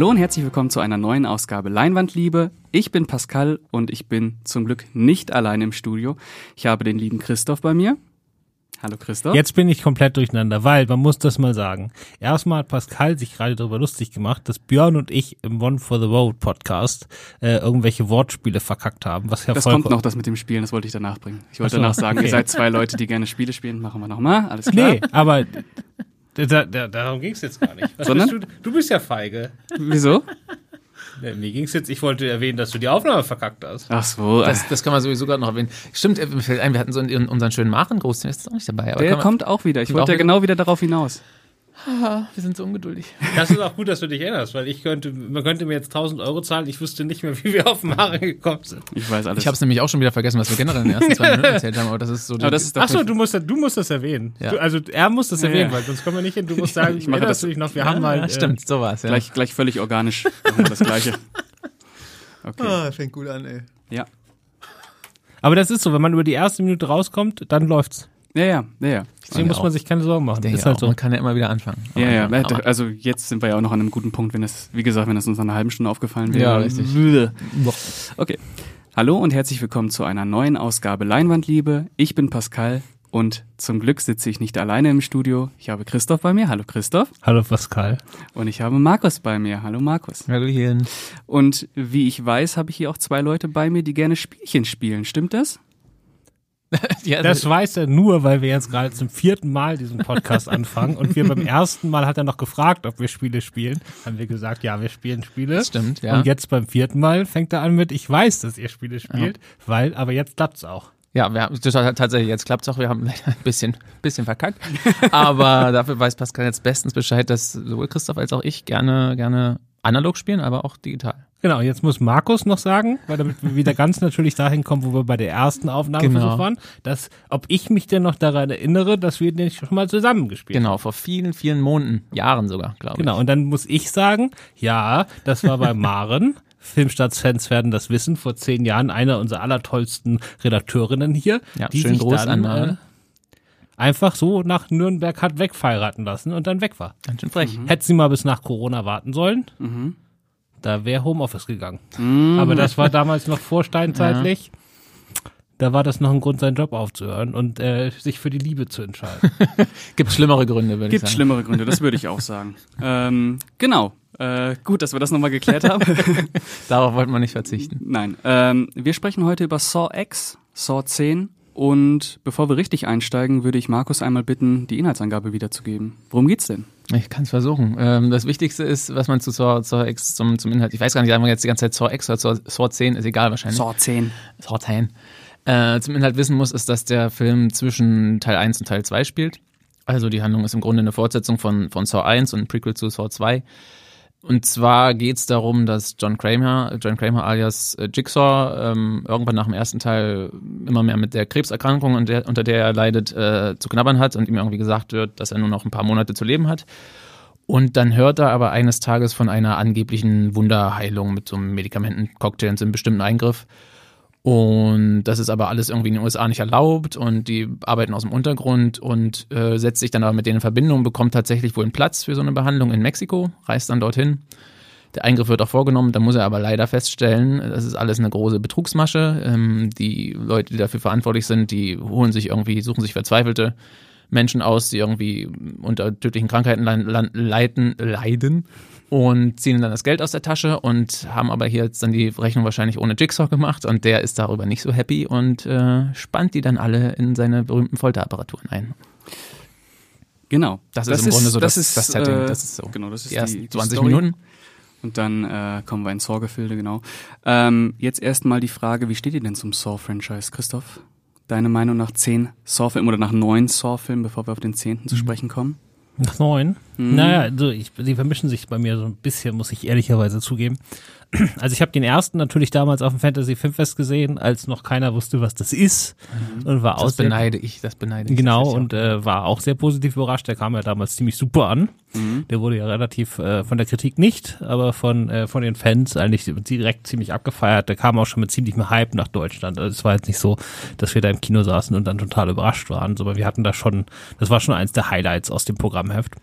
Hallo und herzlich willkommen zu einer neuen Ausgabe Leinwandliebe. Ich bin Pascal und ich bin zum Glück nicht allein im Studio. Ich habe den lieben Christoph bei mir. Hallo Christoph. Jetzt bin ich komplett durcheinander, weil man muss das mal sagen. Erstmal hat Pascal sich gerade darüber lustig gemacht, dass Björn und ich im One for the Road Podcast äh, irgendwelche Wortspiele verkackt haben. Was ja das kommt noch, das mit dem Spielen, das wollte ich danach bringen. Ich wollte so, danach sagen, okay. ihr seid zwei Leute, die gerne Spiele spielen. Machen wir nochmal, alles klar? Nee, aber da, da, darum ging's jetzt gar nicht. Was Sondern? bist du, du bist ja feige. Wieso? Nee, Mir ging's jetzt, ich wollte erwähnen, dass du die Aufnahme verkackt hast. Ach so, Das, das kann man sowieso gerade noch erwähnen. Stimmt, äh, mir fällt ein, wir hatten so unseren schönen Maren-Gruß, der ist auch nicht dabei. Aber der man, kommt auch wieder. Ich wollte ja wieder? genau wieder darauf hinaus. Ah, wir sind so ungeduldig. Das ist auch gut, dass du dich erinnerst, weil ich könnte, man könnte mir jetzt 1000 Euro zahlen, ich wüsste nicht mehr, wie wir auf Maren gekommen sind. Ich weiß alles. Ich habe es nämlich auch schon wieder vergessen, was wir generell in den ersten zwei Minuten erzählt haben, aber das ist so. Aber das ist doch Ach so, du musst, du musst das erwähnen. Ja. Du, also er muss das Ja, erwähnen, ja. weil sonst kommen wir nicht hin. Du musst sagen, Ich mache das- dich noch, wir haben mal. ja, äh, stimmt, so war's, ja. gleich, gleich völlig organisch. Machen wir das Gleiche. Okay. Ah, fängt gut an, ey. Ja. Aber das ist so, wenn man über die erste Minute rauskommt, dann läuft's. Ja, ja, ja, ja. Deswegen muss man sich keine Sorgen machen. Der ist halt auch, so. Man kann ja immer wieder anfangen. Ja, ja, Aber- aber- also jetzt sind wir ja auch noch an einem guten Punkt, wenn das, wie gesagt, wenn das uns nach einer halben Stunde aufgefallen wäre. Ja, richtig. Okay. Hallo und herzlich willkommen zu einer neuen Ausgabe Leinwandliebe. Ich bin Pascal und zum Glück sitze ich nicht alleine im Studio. Ich habe Christoph bei mir. Hallo Christoph. Hallo Pascal. Und ich habe Markus bei mir. Hallo Markus. Hallöchen. Und wie ich weiß, habe ich hier auch zwei Leute bei mir, die gerne Spielchen spielen. Stimmt das? Ja, Das weiß er nur, weil wir jetzt gerade zum vierten Mal diesen Podcast anfangen und wir beim ersten Mal hat er noch gefragt, ob wir Spiele spielen. Haben wir gesagt, ja, wir spielen Spiele. das stimmt, ja. Und jetzt beim vierten Mal fängt er an mit, ich weiß, dass ihr Spiele spielt, weil, aber jetzt klappt's auch. Ja, wir haben, das hat tatsächlich, jetzt klappt's auch, wir haben ein bisschen, bisschen verkackt. Aber dafür weiß Pascal jetzt bestens Bescheid, dass sowohl Christoph als auch ich gerne, gerne analog spielen, aber auch digital. Genau, jetzt muss Markus noch sagen, weil damit wir wieder ganz natürlich dahin kommen, wo wir bei der ersten Aufnahme Genau. versucht waren, dass, ob ich mich denn noch daran erinnere, dass wir den schon mal zusammengespielt haben. Genau, vor vielen, vielen Monaten, Jahren sogar, glaube ich. Genau, und dann muss ich sagen, ja, das war bei Maren. Filmstarts-Fans werden das wissen, vor zehn Jahren eine unserer allertollsten Redakteurinnen hier, Ja, die schönen Gruß dann an Maren. äh, einfach so nach Nürnberg hat wegfeiraten lassen und dann weg war. Ganz schön frech. Hätte sie mal bis nach Corona warten sollen, Mhm. da wäre Homeoffice gegangen. Aber das war damals noch vorsteinzeitlich. Da war das noch ein Grund, seinen Job aufzuhören und äh, sich für die Liebe zu entscheiden. Gibt schlimmere Gründe, würde ich Gibt sagen. schlimmere Gründe, das würde ich auch sagen. ähm, genau. Äh, gut, dass wir das nochmal geklärt haben. Darauf wollten wir nicht verzichten. Nein. Ähm, wir sprechen heute über Saw X, Saw 10. Und bevor wir richtig einsteigen, würde ich Markus einmal bitten, die Inhaltsangabe wiederzugeben. Worum geht's denn? Ich kann es versuchen. Ähm, das Wichtigste ist, was man zu Saw, Saw X zum, zum Inhalt, ich weiß gar nicht, sagen wir jetzt die ganze Zeit Saw X oder Saw, Saw 10, ist egal wahrscheinlich. Saw 10. Saw 10. Äh, zum Inhalt wissen muss, ist, dass der Film zwischen Teil 1 und Teil 2 spielt. Also die Handlung ist im Grunde eine Fortsetzung von, von Saw 1 und ein Prequel zu Saw 2. Und zwar geht es darum, dass John Kramer, John Kramer alias äh, Jigsaw, ähm, irgendwann nach dem ersten Teil immer mehr mit der Krebserkrankung, unter der, er leidet, äh, zu knabbern hat und ihm irgendwie gesagt wird, dass er nur noch ein paar Monate zu leben hat. Und dann hört er aber eines Tages von einer angeblichen Wunderheilung mit so einem Medikamentencocktail und so einem bestimmten Eingriff. Und das ist aber alles irgendwie in den USA nicht erlaubt und die arbeiten aus dem Untergrund und äh, setzt sich dann aber mit denen in Verbindung, bekommt tatsächlich wohl einen Platz für so eine Behandlung in Mexiko, reist dann dorthin. Der Eingriff wird auch vorgenommen, da muss er aber leider feststellen, das ist alles eine große Betrugsmasche. Ähm, die Leute, die dafür verantwortlich sind, die holen sich irgendwie, suchen sich verzweifelte Menschen aus, die irgendwie unter tödlichen Krankheiten leiden, leiden, leiden und ziehen dann das Geld aus der Tasche und haben aber hier jetzt dann die Rechnung wahrscheinlich ohne Jigsaw gemacht und der ist darüber nicht so happy und äh, spannt die dann alle in seine berühmten Folterapparaturen ein. Genau. Das ist im Grunde so das- ist, das Setting, Äh, das ist so. Genau, das ist Die ersten die, die 20 Story. Minuten. Und dann äh, kommen wir in Saw-Gefilde, genau. Ähm, jetzt erstmal die Frage, wie steht ihr denn zum Saw-Franchise, Christoph? Deine Meinung nach zehn Saw-Filmen oder nach neun Saw-Filmen, bevor wir auf den zehnten Mhm. zu sprechen kommen? Nach neun? Mhm. Naja, also ich, die vermischen sich bei mir so ein bisschen, muss ich ehrlicherweise zugeben. Also ich habe den ersten natürlich damals auf dem Fantasy Filmfest gesehen, als noch keiner wusste, was das ist und war Das aus beneide ich, das beneide ich. Genau, und äh, war auch sehr positiv überrascht. Der kam ja damals ziemlich super an. Mhm. Der wurde ja relativ äh, von der Kritik nicht, aber von, äh, von den Fans eigentlich direkt ziemlich abgefeiert. Der kam auch schon mit ziemlichem Hype nach Deutschland. Also es war jetzt nicht so, dass wir da im Kino saßen und dann total überrascht waren, sondern wir hatten da schon, das war schon eins der Highlights aus dem Programmheft.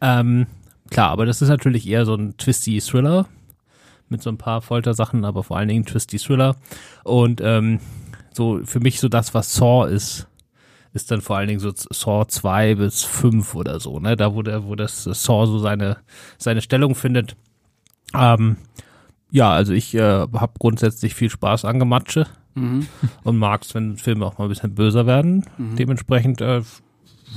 Ähm, klar, aber das ist natürlich eher so ein twisty Thriller mit so ein paar Foltersachen, aber vor allen Dingen twisty Thriller. Und ähm, so für mich so das, was Saw ist, ist dann vor allen Dingen so Saw 2 bis 5 oder so, ne? Da wo der, wo das Saw so seine, seine Stellung findet. Ähm, ja, also ich äh, habe grundsätzlich viel Spaß an Gematsche Mhm. und mag es, wenn Filme auch mal ein bisschen böser werden. Mhm. Dementsprechend äh,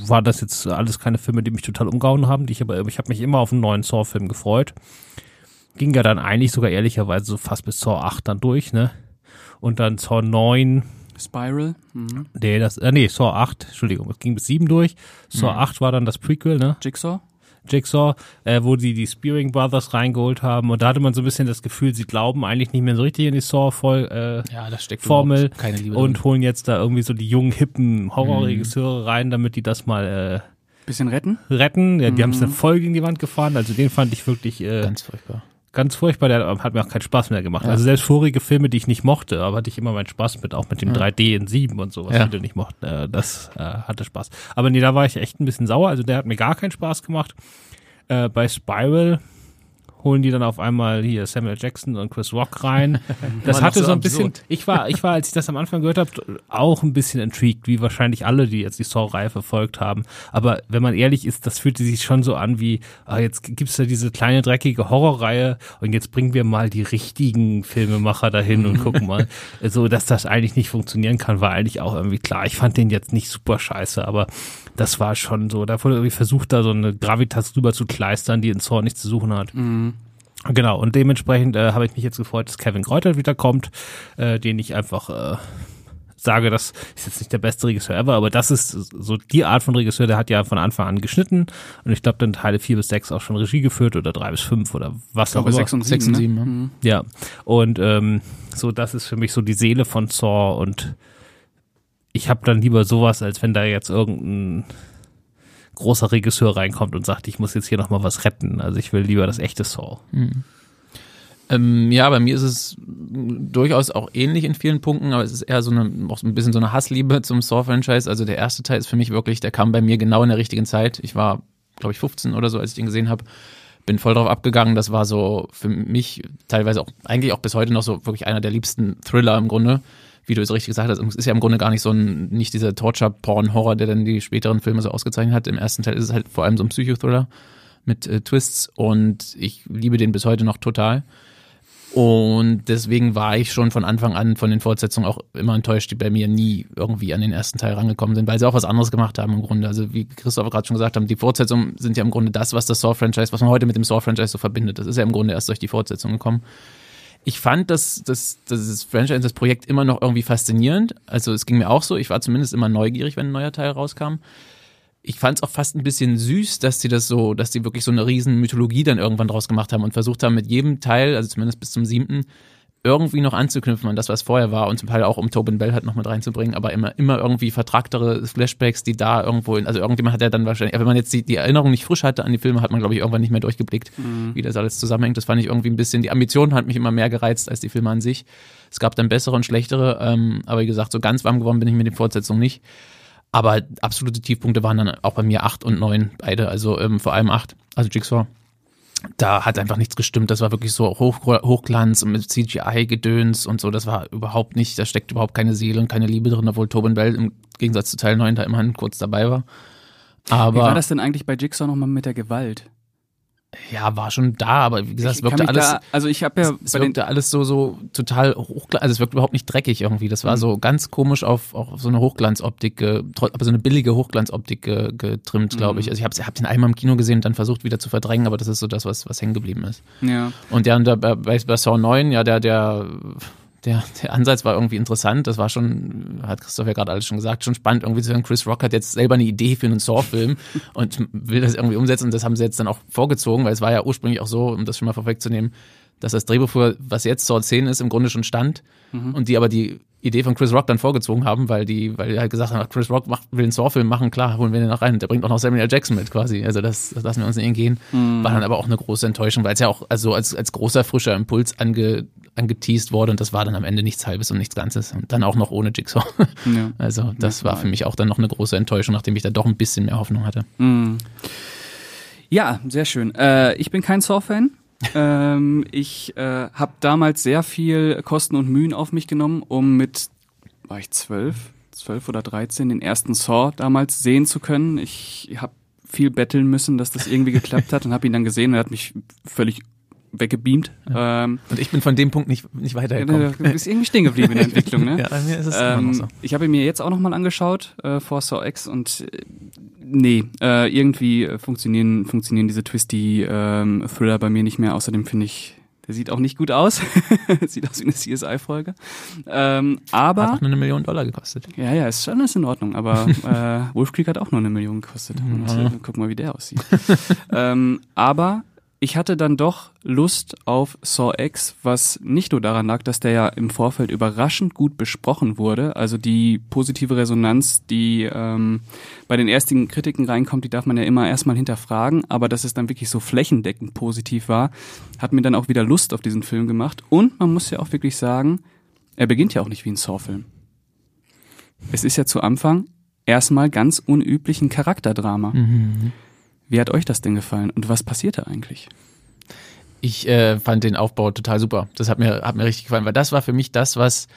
war das jetzt alles keine Filme, die mich total umgehauen haben. Die ich aber, ich habe mich immer auf einen neuen Saw-Film gefreut. Ging ja dann eigentlich sogar ehrlicherweise so fast bis Saw 8 dann durch, ne? Und dann Saw 9, Spiral. Mhm. nee, das, äh, nee, Saw 8, Entschuldigung, es ging bis 7 durch. Saw 8 war dann das Prequel, ne? Jigsaw. Jigsaw, äh, wo die die Spearing Brothers reingeholt haben und da hatte man so ein bisschen das Gefühl, sie glauben eigentlich nicht mehr so richtig in die Saw voll äh, Ja, steckt Formel keine Liebe und drin. holen jetzt da irgendwie so die jungen hippen Horrorregisseure rein, damit die das mal Bisschen retten. äh, retten. Ja, die haben es dann voll gegen die Wand gefahren, also den fand ich wirklich äh, Ganz furchtbar. Ganz furchtbar, der hat mir auch keinen Spaß mehr gemacht. Ja. Also selbst vorige Filme, die ich nicht mochte, aber hatte ich immer meinen Spaß mit, auch mit dem 3D in 7 und sowas, Ja. die du nicht mochten. Äh, das äh, hatte Spaß. Aber nee, da war ich echt ein bisschen sauer, also der hat mir gar keinen Spaß gemacht. Äh, bei Spiral holen die dann auf einmal hier Samuel Jackson und Chris Rock rein. Das hatte so so ein bisschen, ich war, ich war, als ich das am Anfang gehört habe, auch ein bisschen intrigued, wie wahrscheinlich alle, die jetzt die Saw-Reihe verfolgt haben. Aber wenn man ehrlich ist, das fühlte sich schon so an wie, ah, jetzt gibt's da diese kleine dreckige Horrorreihe und jetzt bringen wir mal die richtigen Filmemacher dahin und gucken mal. So, dass das eigentlich nicht funktionieren kann, war eigentlich auch irgendwie klar. Ich fand den jetzt nicht super scheiße, aber das war schon so, da wurde irgendwie versucht, da so eine Gravitas drüber zu kleistern, die in Saw nichts zu suchen hat. Genau, und dementsprechend äh, habe ich mich jetzt gefreut, dass Kevin Kräuter wiederkommt, äh, den ich einfach äh, sage, das ist jetzt nicht der beste Regisseur ever, aber das ist so die Art von Regisseur, der hat ja von Anfang an geschnitten und ich glaube dann Teile vier bis sechs auch schon Regie geführt oder drei bis fünf oder was Ich auch glaube, immer. sechs und Sechs sieben. und ne? sieben, ja. Mhm. Ja, und ähm, so das ist für mich so die Seele von Saw und ich habe dann lieber sowas, als wenn da jetzt irgendein großer Regisseur reinkommt und sagt, ich muss jetzt hier nochmal was retten. Also ich will lieber das echte Saw. Ähm, ja, bei mir ist es durchaus auch ähnlich in vielen Punkten, aber es ist eher so eine, auch so ein bisschen so eine Hassliebe zum Saw-Franchise. Also der erste Teil ist für mich wirklich, der kam bei mir genau in der richtigen Zeit. Ich war, glaube ich, 15 oder so, als ich den gesehen habe. Bin voll drauf abgegangen. Das war so für mich teilweise auch, eigentlich auch bis heute noch so wirklich einer der liebsten Thriller im Grunde. Wie du es richtig gesagt hast, ist ja im Grunde gar nicht so ein, nicht dieser Torture-Porn-Horror, der dann die späteren Filme so ausgezeichnet hat. Im ersten Teil ist es halt vor allem so ein Psychothriller mit äh, Twists und ich liebe den bis heute noch total. Und deswegen war ich schon von Anfang an von den Fortsetzungen auch immer enttäuscht, die bei mir nie irgendwie an den ersten Teil rangekommen sind, weil sie auch was anderes gemacht haben im Grunde. Also wie Christoph gerade schon gesagt haben, die Fortsetzungen sind ja im Grunde das, was das Saw-Franchise, was man heute mit dem Saw-Franchise so verbindet. Das ist ja im Grunde erst durch die Fortsetzung gekommen. Ich fand das, das, das Franchise, das Projekt immer noch irgendwie faszinierend. Also es ging mir auch so. Ich war zumindest immer neugierig, wenn ein neuer Teil rauskam ich fand es auch fast ein bisschen süß, dass die das so, dass die wirklich so eine riesen Mythologie dann irgendwann draus gemacht haben und versucht haben, mit jedem Teil, also zumindest bis zum siebten, irgendwie noch anzuknüpfen an das, was vorher war und zum Teil auch um Tobin Bell halt noch mit reinzubringen, aber immer, immer irgendwie vertragtere Flashbacks, die da irgendwo, in, also irgendjemand hat ja dann wahrscheinlich, wenn man jetzt die, die Erinnerung nicht frisch hatte an die Filme, hat man glaube ich irgendwann nicht mehr durchgeblickt, wie das alles zusammenhängt. Das fand ich irgendwie ein bisschen, die Ambition hat mich immer mehr gereizt als die Filme an sich. Es gab dann bessere und schlechtere, ähm, aber wie gesagt, so ganz warm geworden bin ich mit den Fortsetzungen nicht. Aber absolute Tiefpunkte waren dann auch bei mir acht und neun beide, also ähm, vor allem acht, also Jigsaw. Da hat einfach nichts gestimmt. Das war wirklich so Hoch, Hochglanz und mit CGI-Gedöns und so. Das war überhaupt nicht, da steckt überhaupt keine Seele und keine Liebe drin, obwohl Tobin Bell im Gegensatz zu Teil 9 da immerhin kurz dabei war. Aber Wie war das denn eigentlich bei Jigsaw nochmal mit der Gewalt? Ja, war schon da, aber wie gesagt, es wirkte alles. Da, also ich habe ja es den, wirkte alles so, so total hochglanz, also es wirkte überhaupt nicht dreckig irgendwie. Das war Mhm. so ganz komisch auf, auf so eine Hochglanzoptik, aber so eine billige Hochglanzoptik ge, getrimmt, glaube Mhm. ich. Also ich habe hab den einmal im Kino gesehen und dann versucht wieder zu verdrängen, aber das ist so das, was, was hängen geblieben ist. ja. Und und da, bei, bei Saw 9, ja, der, der, der, der Ansatz war irgendwie interessant. Das war schon, hat Christoph ja gerade alles schon gesagt, schon spannend irgendwie zu hören. Chris Rock hat jetzt selber eine Idee für einen Saw-Film und will das irgendwie umsetzen. Und das haben sie jetzt dann auch vorgezogen, weil es war ja ursprünglich auch so, um das schon mal vorwegzunehmen, dass das Drehbuch für, was jetzt Saw 10 ist, im Grunde schon stand. Und die aber die Idee von Chris Rock dann vorgezogen haben, weil die, weil die halt gesagt haben, Chris Rock macht, will einen Saw-Film machen, klar, holen wir den noch rein. Der bringt auch noch Samuel L. Jackson mit quasi. Also das, das lassen wir uns nicht entgehen. War dann aber auch eine große Enttäuschung, weil es ja auch also als, als großer, frischer Impuls ange, angeteased wurde und das war dann am Ende nichts Halbes und nichts Ganzes. Und dann auch noch ohne Jigsaw. ja. Also das war für mich auch dann noch eine große Enttäuschung, nachdem ich da doch ein bisschen mehr Hoffnung hatte. Mhm. Ja, sehr schön. Äh, ich bin kein Saw-Fan. ähm, ich äh, habe damals sehr viel Kosten und Mühen auf mich genommen, um mit, war ich zwölf, zwölf oder dreizehn, den ersten Saw damals sehen zu können. Ich habe viel betteln müssen, dass das irgendwie geklappt hat und habe ihn dann gesehen und er hat mich völlig weggebeamt. Ja. Ähm, und ich bin von dem Punkt nicht, nicht weitergekommen. Du bist irgendwie stehen geblieben in der Entwicklung, ne? ja, bei mir ist es ähm, immer noch so. Ich habe ihn mir jetzt auch nochmal angeschaut äh, vor Saw X und äh, nee, äh, irgendwie funktionieren, funktionieren diese twisty ähm, Thriller bei mir nicht mehr. Außerdem finde ich, der sieht auch nicht gut aus. sieht aus wie eine CSI-Folge. Ähm, aber. Hat auch nur eine Million Dollar gekostet. Ja, ja, ist schon ist in Ordnung. Aber äh, Wolf Creek hat auch nur eine Million gekostet. Mhm. Guck mal, wie der aussieht. ähm, aber ich hatte dann doch Lust auf Saw X, was nicht nur daran lag, dass der ja im Vorfeld überraschend gut besprochen wurde. Also die positive Resonanz, die ähm, bei den ersten Kritiken reinkommt, die darf man ja immer erstmal hinterfragen. Aber dass es dann wirklich so flächendeckend positiv war, hat mir dann auch wieder Lust auf diesen Film gemacht. Und man muss ja auch wirklich sagen, er beginnt ja auch nicht wie ein Saw-Film. Es ist ja zu Anfang erstmal ganz unüblichen Charakterdrama. Mhm. Wie hat euch das denn gefallen und was passierte eigentlich? Ich äh, fand den Aufbau total super. Das hat mir, hat mir richtig gefallen, weil das war für mich das, was,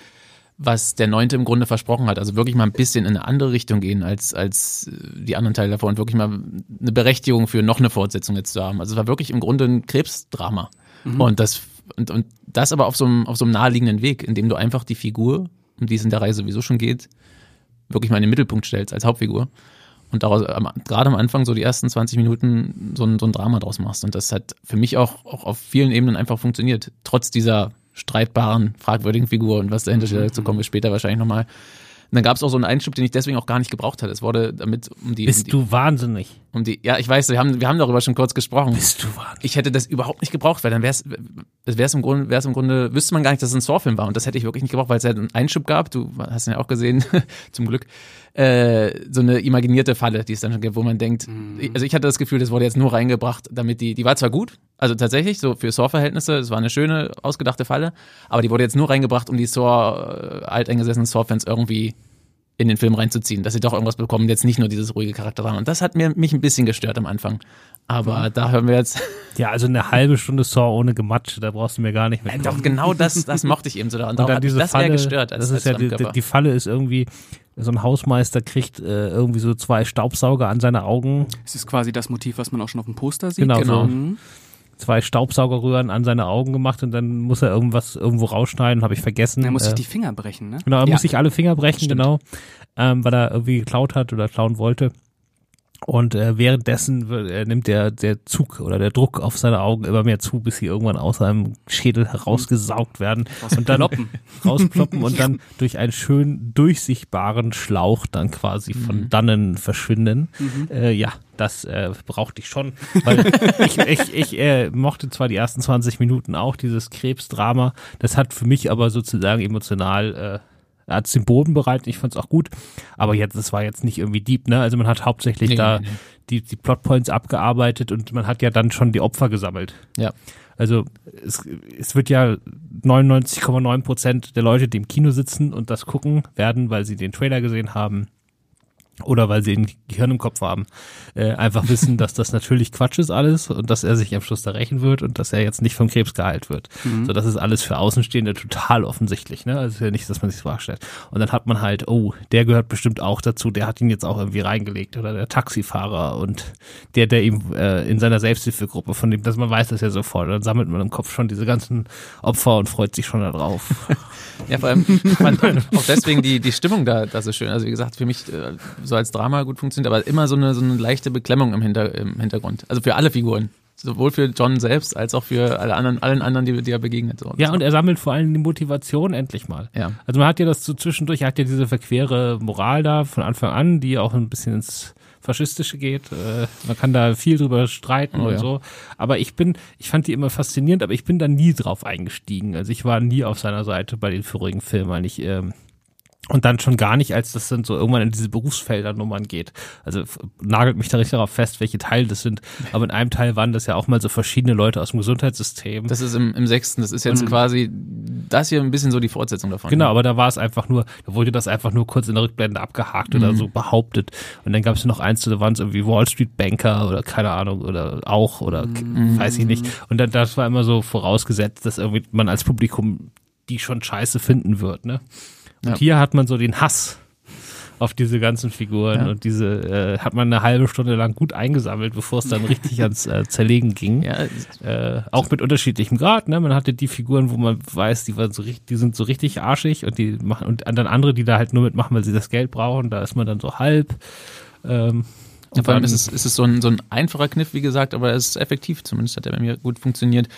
was der Neunte im Grunde versprochen hat. Also wirklich mal ein bisschen in eine andere Richtung gehen als, als äh, die anderen Teile davor und wirklich mal eine Berechtigung für noch eine Fortsetzung jetzt zu haben. Also es war wirklich im Grunde ein Krebsdrama. Mhm. Und das, und, und das aber auf so, einem, auf so einem naheliegenden Weg, indem du einfach die Figur, um die es in der Reihe sowieso schon geht, wirklich mal in den Mittelpunkt stellst als Hauptfigur und daraus gerade am Anfang so die ersten 20 Minuten so ein, so ein Drama draus machst. Und das hat für mich auch, auch auf vielen Ebenen einfach funktioniert, trotz dieser streitbaren, fragwürdigen Figur und was dahinter steht, dazu kommen wir später wahrscheinlich nochmal. Und dann gab es auch so einen Einschub, den ich deswegen auch gar nicht gebraucht hatte. Es wurde damit um die. Bist um die, du wahnsinnig? Um die, ja, ich weiß, wir haben, wir haben darüber schon kurz gesprochen. Bist du wahnsinnig? Ich hätte das überhaupt nicht gebraucht, weil dann wäre es, im Grunde, wäre es im Grunde, wüsste man gar nicht, dass es ein Saw-Film war. Und das hätte ich wirklich nicht gebraucht, weil es ja einen Einschub gab. Du hast ihn ja auch gesehen, zum Glück. Äh, so eine imaginierte Falle, die es dann schon gibt, wo man denkt, mhm. also ich hatte das Gefühl, das wurde jetzt nur reingebracht, damit die, die war zwar gut, also tatsächlich, so für Saw-Verhältnisse, es war eine schöne, ausgedachte Falle, aber die wurde jetzt nur reingebracht, um die Saw, äh, alteingesessenen Saw-Fans irgendwie in den Film reinzuziehen, dass sie doch irgendwas bekommen, jetzt nicht nur dieses ruhige Charakter haben. Und das hat mir, mich ein bisschen gestört am Anfang. Aber mhm. da hören wir jetzt. Ja, also eine halbe Stunde Saw ohne Gematsche, da brauchst du mir gar nicht mehr. Äh, doch, genau das, das mochte ich eben so daran. Und dann diese das Falle, gestört. Als, das ist ja die, die, Falle ist irgendwie, so ein Hausmeister kriegt äh, irgendwie so zwei Staubsauger an seine Augen. Es ist quasi das Motiv, was man auch schon auf dem Poster sieht. Genau. genau. So. Mhm zwei Staubsaugerröhren an seine Augen gemacht und dann muss er irgendwas irgendwo rausschneiden, habe ich vergessen. Er muss sich äh, die Finger brechen, ne? Genau, er ja. muss sich alle Finger brechen, Stimmt. genau, ähm, weil er irgendwie geklaut hat oder klauen wollte. Und äh, währenddessen äh, nimmt der, der Zug oder der Druck auf seine Augen immer mehr zu, bis sie irgendwann aus seinem Schädel herausgesaugt werden und dann rausploppen und dann durch einen schön durchsichtbaren Schlauch dann quasi von mhm. dannen verschwinden. Mhm. Äh, ja, das äh, brauchte ich schon, weil ich, ich, ich äh, mochte zwar die ersten 20 Minuten auch, dieses Krebsdrama, das hat für mich aber sozusagen emotional äh, er hat den Boden bereitet, ich fand es auch gut. Aber jetzt, es war jetzt nicht irgendwie deep, ne? Also man hat hauptsächlich nee, da nee. Die, die Plotpoints abgearbeitet und man hat ja dann schon die Opfer gesammelt. Ja. Also es, es wird ja 99,9 Prozent der Leute, die im Kino sitzen und das gucken werden, weil sie den Trailer gesehen haben, oder weil sie ein Gehirn im Kopf haben, äh, einfach wissen, dass das natürlich Quatsch ist alles und dass er sich am Schluss da rächen wird und dass er jetzt nicht vom Krebs geheilt wird. Mhm. So, das ist alles für Außenstehende total offensichtlich, ne? Also ist ja nicht, dass man sich vorstellt. Und dann hat man halt, oh, der gehört bestimmt auch dazu, der hat ihn jetzt auch irgendwie reingelegt oder der Taxifahrer und der, der ihm äh, in seiner Selbsthilfegruppe, von dem, dass man weiß das ja sofort, dann sammelt man im Kopf schon diese ganzen Opfer und freut sich schon darauf. ja, vor allem, fand auch deswegen die, die Stimmung da, das ist schön. Also wie gesagt, für mich äh, so als Drama gut funktioniert, aber immer so eine, so eine leichte Beklemmung im, Hinter, im Hintergrund. Also für alle Figuren. Sowohl für John selbst als auch für alle anderen, allen anderen, die, die er begegnet. So. Ja, und er sammelt vor allem die Motivation endlich mal. Ja. Also man hat ja das so zwischendurch, er hat ja diese verquere Moral da von Anfang an, die auch ein bisschen ins Faschistische geht. Äh, man kann da viel drüber streiten oh, und ja. so. Aber ich bin, ich fand die immer faszinierend, aber ich bin da nie drauf eingestiegen. Also ich war nie auf seiner Seite bei den vorigen Filmen, weil ich ähm, Und dann schon gar nicht, als das dann so irgendwann in diese Berufsfeldernummern geht. Also nagelt mich da richtig darauf fest, welche Teile das sind. Aber in einem Teil waren das ja auch mal so verschiedene Leute aus dem Gesundheitssystem. Das ist im, im sechsten, das ist jetzt quasi das hier ein bisschen so die Fortsetzung davon. Genau, aber da war es einfach nur, da wurde das einfach nur kurz in der Rückblende abgehakt oder so behauptet. Und dann gab es noch eins, da waren es irgendwie Wall Street Banker oder keine Ahnung oder auch oder k- weiß ich nicht. Und dann das war immer so vorausgesetzt, dass irgendwie man als Publikum die schon scheiße finden wird, ne? Und Ja. hier hat man so den Hass auf diese ganzen Figuren Ja. und diese äh, hat man eine halbe Stunde lang gut eingesammelt, bevor es dann richtig ans äh, Zerlegen ging. Ja, Äh, auch mit unterschiedlichem Grad, ne? Man hatte die Figuren, wo man weiß, die waren so richtig, die sind so richtig arschig und die machen und dann andere, die da halt nur mitmachen, weil sie das Geld brauchen, da ist man dann so halb. Ähm, Ja, vor allem ist es, ist es so, ein, so ein einfacher Kniff, wie gesagt, aber er ist effektiv. Zumindest hat er bei mir gut funktioniert.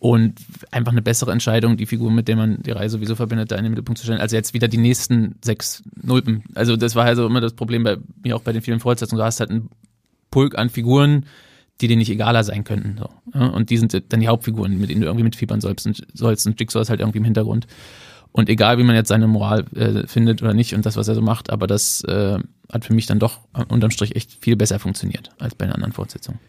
Und einfach eine bessere Entscheidung, die Figur, mit der man die Reise sowieso verbindet, da in den Mittelpunkt zu stellen, als jetzt wieder die nächsten sechs Nulpen. Also das war also immer das Problem bei mir auch bei den vielen Fortsetzungen. Du hast halt einen Pulk an Figuren, die dir nicht egaler sein könnten. So. Und die sind dann die Hauptfiguren, mit denen du irgendwie mitfiebern sollst. Und, sollst. und Jigsaw ist halt irgendwie im Hintergrund. Und egal, wie man jetzt seine Moral äh, findet oder nicht und das, was er so macht, aber das äh, hat für mich dann doch unterm Strich echt viel besser funktioniert als bei den anderen Fortsetzungen.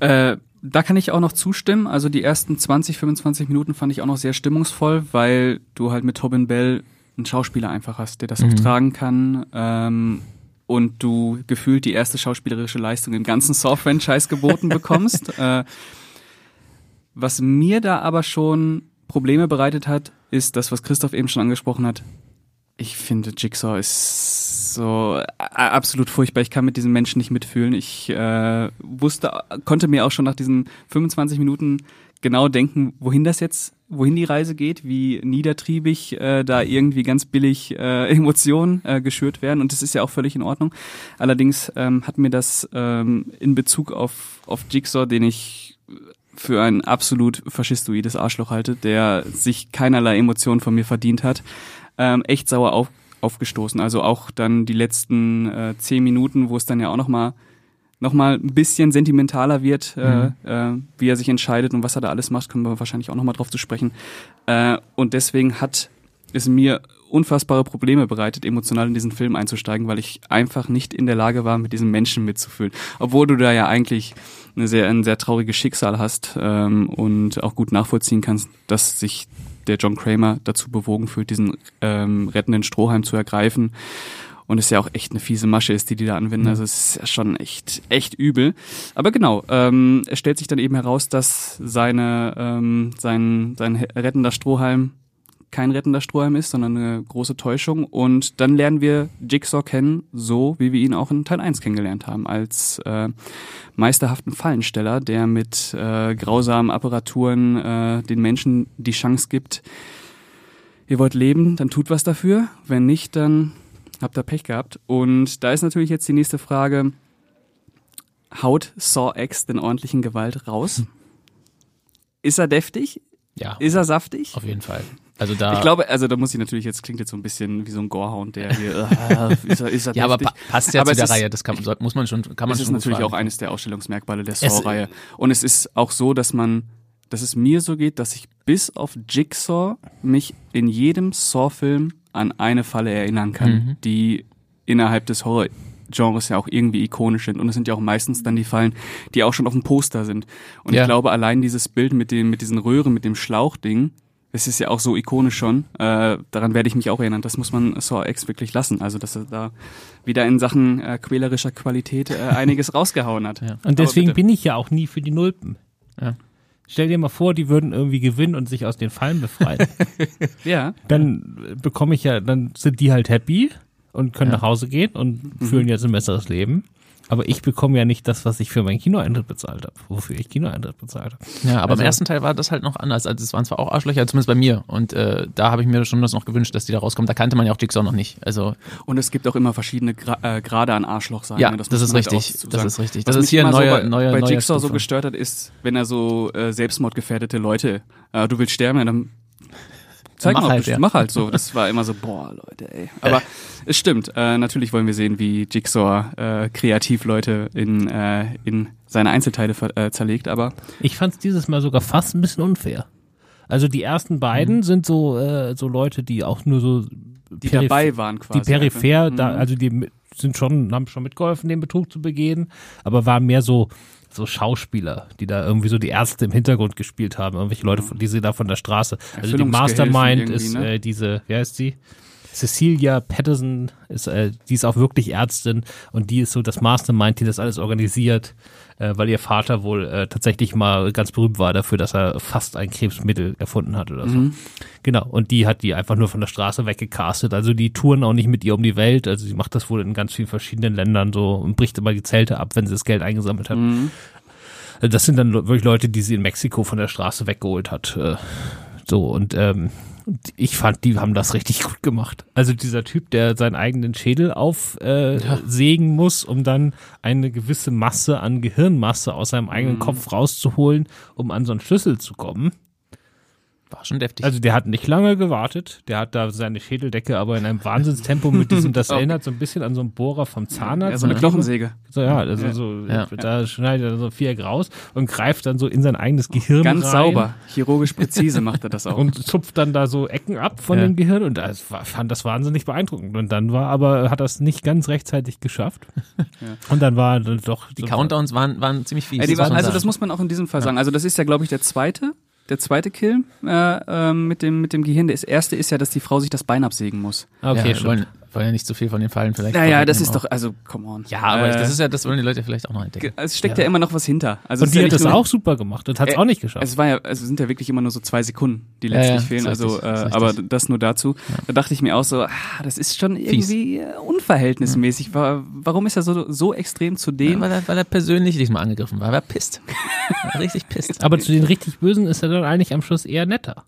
Äh, da kann ich auch noch zustimmen. Also die ersten 20, 25 Minuten fand ich auch noch sehr stimmungsvoll, weil du halt mit Tobin Bell einen Schauspieler einfach hast, der das auch tragen kann. Ähm, und du gefühlt die erste schauspielerische Leistung im ganzen Saw-Franchise geboten bekommst. äh, was mir da aber schon Probleme bereitet hat, ist das, was Christoph eben schon angesprochen hat. Ich finde, Jigsaw ist so a- absolut furchtbar. Ich kann mit diesen Menschen nicht mitfühlen. Ich äh, wusste, konnte mir auch schon nach diesen 25 Minuten genau denken, wohin das jetzt, wohin die Reise geht, wie niedertriebig äh, da irgendwie ganz billig äh, Emotionen äh, geschürt werden. Und das ist ja auch völlig in Ordnung. Allerdings ähm, hat mir das ähm, in Bezug auf, auf Jigsaw, den ich für ein absolut faschistoides Arschloch halte, der sich keinerlei Emotionen von mir verdient hat, ähm, echt sauer auf, aufgestoßen. Also auch dann die letzten äh, zehn Minuten, wo es dann ja auch noch mal noch mal ein bisschen sentimentaler wird, äh, äh, wie er sich entscheidet und was er da alles macht, kommen wir wahrscheinlich auch noch mal drauf zu sprechen. Äh, und deswegen hat es mir unfassbare Probleme bereitet, emotional in diesen Film einzusteigen, weil ich einfach nicht in der Lage war, mit diesem Menschen mitzufühlen. Obwohl du da ja eigentlich eine sehr, ein sehr trauriges Schicksal hast ähm, und auch gut nachvollziehen kannst, dass sich der John Kramer dazu bewogen fühlt, diesen ähm, rettenden Strohhalm zu ergreifen. Und es ja auch echt eine fiese Masche ist, die die da anwenden. Also es ist ja schon echt, echt übel. Aber genau, ähm, es stellt sich dann eben heraus, dass seine, ähm, sein, sein rettender Strohhalm kein rettender Strohhalm ist, sondern eine große Täuschung. Und dann lernen wir Jigsaw kennen, so wie wir ihn auch in Teil 1 kennengelernt haben, als äh, meisterhaften Fallensteller, der mit äh, grausamen Apparaturen äh, den Menschen die Chance gibt, ihr wollt leben, dann tut was dafür. Wenn nicht, dann habt ihr Pech gehabt. Und da ist natürlich jetzt die nächste Frage, haut Saw X den ordentlichen Gewalt raus? Ist er deftig? Ja, Ist er saftig? auf jeden Fall. Also da. Ich glaube, also da muss ich natürlich, jetzt klingt jetzt so ein bisschen wie so ein Gorehound, der hier, äh, ist er, ist er ja, aber pa passt ja Aber zu der ist- Reihe. Das kann, muss man schon, kann man Es ist schon gut natürlich fragen. auch eines der Ausstellungsmerkmale der Saw-Reihe. Und es ist auch so, dass man, dass es mir so geht, dass ich bis auf Jigsaw mich in jedem Saw-Film an eine Falle erinnern kann, Mhm. die innerhalb des Horror-Genres ja auch irgendwie ikonisch sind. Und es sind ja auch meistens dann die Fallen, die auch schon auf dem Poster sind. Und Ja. ich glaube, allein dieses Bild mit dem, mit diesen Röhren, mit dem Schlauchding, es ist ja auch so ikonisch schon. Äh, daran werde ich mich auch erinnern. Das muss man Saw X wirklich lassen. Also, dass er da wieder in Sachen äh, quälerischer Qualität äh, einiges rausgehauen hat. Ja. Und deswegen bin ich ja auch nie für die Nulpen. Ja. Stell dir mal vor, die würden irgendwie gewinnen und sich aus den Fallen befreien. Ja. dann bekomme ich ja, dann sind die halt happy und können Ja. nach Hause gehen und führen jetzt ein besseres Leben. Aber ich bekomme ja nicht das, was ich für meinen Kinoeintritt bezahlt habe, wofür ich Kinoeintritt bezahlt habe. Ja, aber Also- im ersten Teil war das halt noch anders. Also es waren zwar auch Arschlöcher, zumindest bei mir. Und äh, da habe ich mir schon das noch gewünscht, dass die da rauskommen. Da kannte man ja auch Jigsaw noch nicht. Also Und es gibt auch immer verschiedene Gra äh, Grade an Arschloch sein. ja, ne? das, muss ist halt richtig. das ist richtig. Was Das ist mich hier ein immer neuer, so bei, neuer, bei neuer Jigsaw so gestört hat, ist, wenn er so äh, selbstmordgefährdete Leute, äh, du willst sterben, dann zeig Mach mal, halt, ja. mach halt so. Das war immer so, boah, Leute, ey. Aber es stimmt. Äh, natürlich wollen wir sehen, wie Jigsaw äh, kreativ Leute in, äh, in seine Einzelteile ver äh, zerlegt, aber Ich fand es dieses Mal sogar fast ein bisschen unfair. Also die ersten beiden sind so, äh, so Leute, die auch nur so Die dabei waren quasi. Die peripher, einfach. da, Mhm. also die sind schon, haben schon mitgeholfen, den Betrug zu begehen, aber waren mehr so, so Schauspieler, die da irgendwie so die Ärzte im Hintergrund gespielt haben, irgendwelche Leute, von, die sie da von der Straße. Also die Mastermind ist ne? äh, diese, wer ist sie? Cecilia Patterson ist, äh, die ist auch wirklich Ärztin und die ist so das Mastermind, die das alles organisiert, äh, weil ihr Vater wohl äh, tatsächlich mal ganz berühmt war dafür, dass er fast ein Krebsmittel erfunden hat oder so. Genau, und die hat die einfach nur von der Straße weggecastet. Also die touren auch nicht mit ihr um die Welt. Also sie macht das wohl in ganz vielen verschiedenen Ländern so und bricht immer die Zelte ab, wenn sie das Geld eingesammelt hat. Also Das sind dann wirklich Leute, die sie in Mexiko von der Straße weggeholt hat. Äh, So, und ähm, ich fand, die haben das richtig gut gemacht. Also dieser Typ, der seinen eigenen Schädel aufsägen äh, sägen muss, um dann eine gewisse Masse an Gehirnmasse aus seinem eigenen Kopf rauszuholen, um an so einen Schlüssel zu kommen. War schon deftig. Also der hat nicht lange gewartet, der hat da seine Schädeldecke aber in einem Wahnsinnstempo mit diesem, das erinnert so ein bisschen an so einen Bohrer vom Zahnarzt. Ja, so eine ne? Knochensäge. So, ja, also so, Ja. da schneidet er so Viereck raus und greift dann so in sein eigenes Gehirn Ganz rein sauber. Chirurgisch präzise macht er das auch. und zupft dann da so Ecken ab von Ja. dem Gehirn und das war, fand das wahnsinnig beeindruckend. Und dann war aber, hat das nicht ganz rechtzeitig geschafft. Und dann war dann doch die Countdowns waren, waren ziemlich fies. Ja, die muss waren, also das muss man auch in diesem Fall sagen. Also das ist ja, glaube ich, der zweite, der zweite Kill äh, ähm, mit dem mit dem Gehirn. Das erste ist ja, dass die Frau sich das Bein absägen muss. Okay, ja, schon. Wollen, ja nicht zu viel von den Fallen vielleicht. Naja, das ist auch. doch, also come on. Ja, aber Äh, das ist ja, das wollen die Leute vielleicht auch noch entdecken. es steckt ja. immer noch was hinter. Also Und die ja hat das nur- auch super gemacht und hat es Äh, auch nicht geschafft. Es war ja, also es sind ja wirklich immer nur so zwei Sekunden, die Ja, letztlich ja, fehlen. Also, richtig, äh, aber das nur dazu. Da dachte ich mir auch so, ah, das ist schon irgendwie äh, unverhältnismäßig. Wa- Warum ist er so so extrem zu Ja, dem? weil, er, weil er persönlich diesmal angegriffen war. Er war pisst. War richtig pisst. aber zu den richtig Bösen ist er dann eigentlich am Schluss eher netter.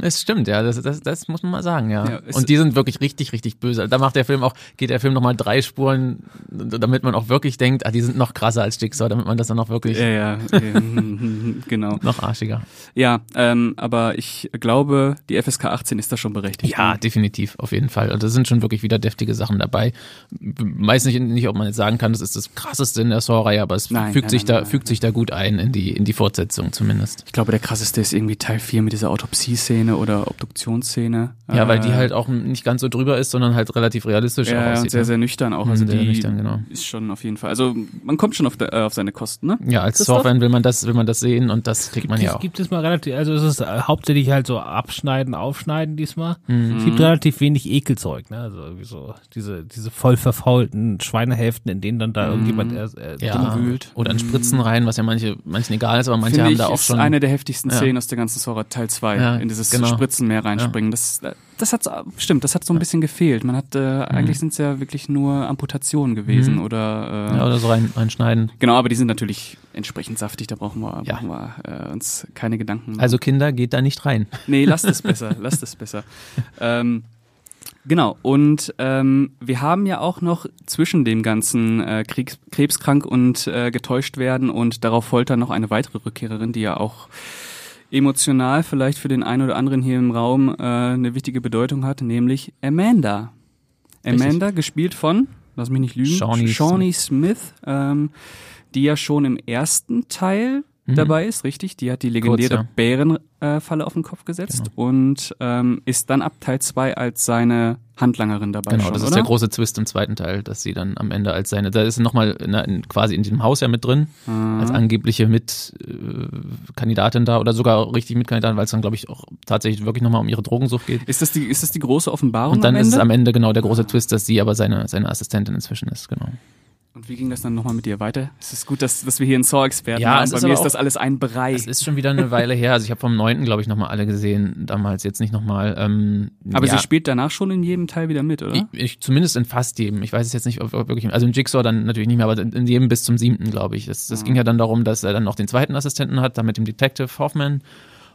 Es stimmt, ja, das, das, das muss man mal sagen, ja. Ja, und die sind wirklich richtig, richtig böse. Da macht der Film auch, geht der Film nochmal drei Spuren, damit man auch wirklich denkt, ah, die sind noch krasser als Jigsaw, damit man das dann auch wirklich Ja, ja, genau. noch arschiger. Ja, ähm, aber ich glaube, die FSK 18 ist da schon berechtigt. Ja, definitiv, auf jeden Fall. Und da sind schon wirklich wieder deftige Sachen dabei. Weiß nicht, nicht, ob man jetzt sagen kann, das ist das krasseste in der Saw-Reihe, aber es Nein, fügt nein, sich nein, da, fügt sich da gut ein in die, in die Fortsetzung zumindest. Ich glaube, der krasseste ist irgendwie Teil 4 mit dieser Autopsie-Szene oder Obduktionsszene. Ja, weil die Äh, halt auch nicht ganz so drüber ist, sondern halt relativ realistisch auch ja, aussieht. und sehr, ne? sehr nüchtern auch. Also Mhm, sehr die nüchtern, genau. ist schon auf jeden Fall. Also man kommt schon auf, der, äh, auf seine Kosten, ne? Ja, als? Saw-Fan will man das, will man das sehen und das kriegt man ja Es auch. gibt es mal relativ, also es ist äh, hauptsächlich halt so abschneiden, aufschneiden diesmal. Mhm. Es gibt relativ wenig Ekelzeug, ne? Also irgendwie so diese, diese voll verfaulten Schweinehälften, in denen dann da irgendjemand äh, Mhm. Ja, wühlt. oder in Spritzen rein, was ja manche, manchen egal ist, aber manche Finde haben ich, da auch ist schon. eine der heftigsten Ja. Szenen aus der ganzen Sora Teil 2, Ja, in dieses genau. Spritzenmeer reinspringen. Das, äh, das hat stimmt, das hat so ein bisschen gefehlt. Man hat, äh, eigentlich sind es ja wirklich nur Amputationen gewesen Mhm. oder, äh, ja, oder so rein, reinschneiden. genau, aber die sind natürlich entsprechend saftig, da brauchen wir, Ja. brauchen wir äh, uns keine Gedanken machen. Also Kinder, geht da nicht rein. Nee, lasst es besser, lasst es besser. Ähm, genau, und ähm, wir haben ja auch noch zwischen dem ganzen äh, Kriegs krebskrank und äh, getäuscht werden und darauf foltern noch eine weitere Rückkehrerin, die ja auch emotional vielleicht für den einen oder anderen hier im Raum äh, eine wichtige Bedeutung hat, nämlich Amanda. Amanda, gespielt von, lass mich nicht lügen, Shawnee Shawnee Smith, ähm, die ja schon im ersten Teil Mhm. dabei ist, richtig? Die hat die legendäre Kurz, ja. Bärenfalle auf den Kopf gesetzt Genau. und ähm, ist dann ab Teil 2 als seine Handlangerin dabei Genau, schon, das ist oder? der große Twist im zweiten Teil, dass sie dann am Ende als seine, da ist sie nochmal in, quasi in diesem Haus ja mit drin, Mhm. als angebliche Mitkandidatin da oder sogar richtig Mitkandidatin, weil es dann, glaube ich, auch tatsächlich wirklich nochmal um ihre Drogensucht geht. Ist das die, ist das die große Offenbarung Und dann ist es am Ende genau der große Twist, dass sie aber seine, seine Assistentin inzwischen ist, genau. Und wie ging das dann nochmal mit dir weiter? Es ist gut, dass, dass wir hier einen Saw-Experten Ja, haben. Bei ist mir ist das alles ein Brei. Es ist schon wieder eine Weile her, also ich habe vom neunten, glaube ich, nochmal alle gesehen, damals jetzt nicht nochmal. Ähm, Aber ja. sie spielt danach schon in jedem Teil wieder mit, oder? Ich, ich, zumindest in fast jedem. Ich weiß es jetzt nicht, ob, ob wirklich, also in Jigsaw dann natürlich nicht mehr, aber in, jedem bis zum siebten, glaube ich. Das, das Mhm. ging ja dann darum, dass er dann noch den zweiten Assistenten hat, da mit dem Detective Hoffman.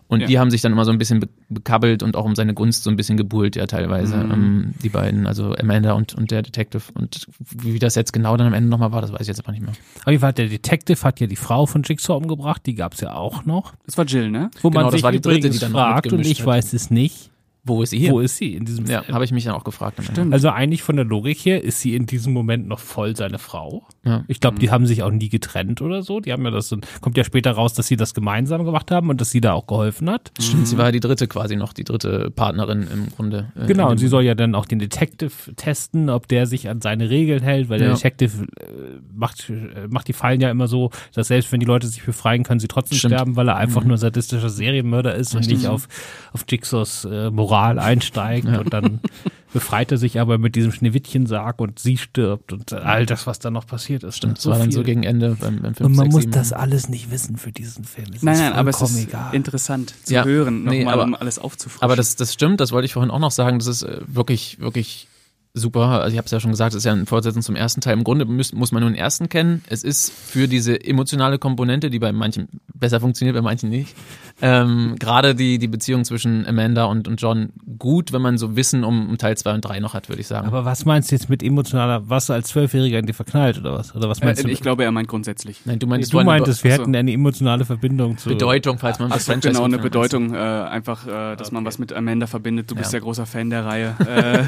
Und Ja. die haben sich dann immer so ein bisschen be bekabbelt und auch um seine Gunst so ein bisschen gebuhlt, ja, teilweise. Mhm. Ähm, die beiden, also Amanda und, und der Detective. Und wie das jetzt genau dann am Ende nochmal war, das weiß ich jetzt aber nicht mehr. Auf jeden Fall, der Detective hat ja die Frau von Jigsaw umgebracht, die gab's ja auch noch. Das war Jill, ne? Wo Genau, man das sich war die dritte, die dann noch fragt, und ich hat. weiß es nicht, Wo ist sie hier? Wo ist sie in diesem ja, habe ich mich dann auch gefragt. Stimmt. Also eigentlich von der Logik her ist sie in diesem Moment noch voll seine Frau. Ja. Ich glaube, die haben sich auch nie getrennt oder so. Die haben ja das, kommt ja später raus, dass sie das gemeinsam gemacht haben und dass sie da auch geholfen hat. Stimmt, sie war ja die dritte quasi noch, die dritte Partnerin im Grunde. äh, Genau, und sie soll ja dann auch den Detective testen, ob der sich an seine Regeln hält, weil der Ja. Detective äh, macht, äh, macht die Fallen ja immer so, dass selbst wenn die Leute sich befreien, können sie trotzdem Stimmt. sterben, weil er einfach nur ein sadistischer Serienmörder ist und nicht auf, auf Jigsaws äh, Moral einsteigt und dann befreit er sich aber mit diesem Schneewittchensarg und sie stirbt und all das, was dann noch passiert ist. Stimmt, das war dann viel. so gegen Ende beim, beim 5, und man 6, muss 7. das alles nicht wissen für diesen Film. Es Nein, nein, aber es ist egal. interessant zu Ja, hören, nee, nochmal, aber- um alles aufzufrischen. Aber das, das stimmt, das wollte ich vorhin auch noch sagen. Das ist äh, wirklich, wirklich super. Also ich habe es ja schon gesagt, es ist ja ein Fortsetzung zum ersten Teil. Im Grunde muss, muss man nur den ersten kennen. Es ist für diese emotionale Komponente, die bei manchen besser funktioniert, bei manchen nicht. Ähm, Gerade die, die Beziehung zwischen Amanda und, und John gut, wenn man so Wissen um, um Teil 2 und 3 noch hat, würde ich sagen. aber was meinst du jetzt mit emotionaler, was als Zwölfjähriger in dir verknallt oder was? Oder was meinst äh, du? ich glaube, er meint grundsätzlich. Nein, du meinst, du eine meintest, wir hätten eine emotionale Verbindung zu. Bedeutung, falls man das Achso, Franchise genau, eine. Bedeutung, äh, einfach, äh, dass man was mit Amanda verbindet. Du bist Ja. ja großer Fan der Reihe. Äh,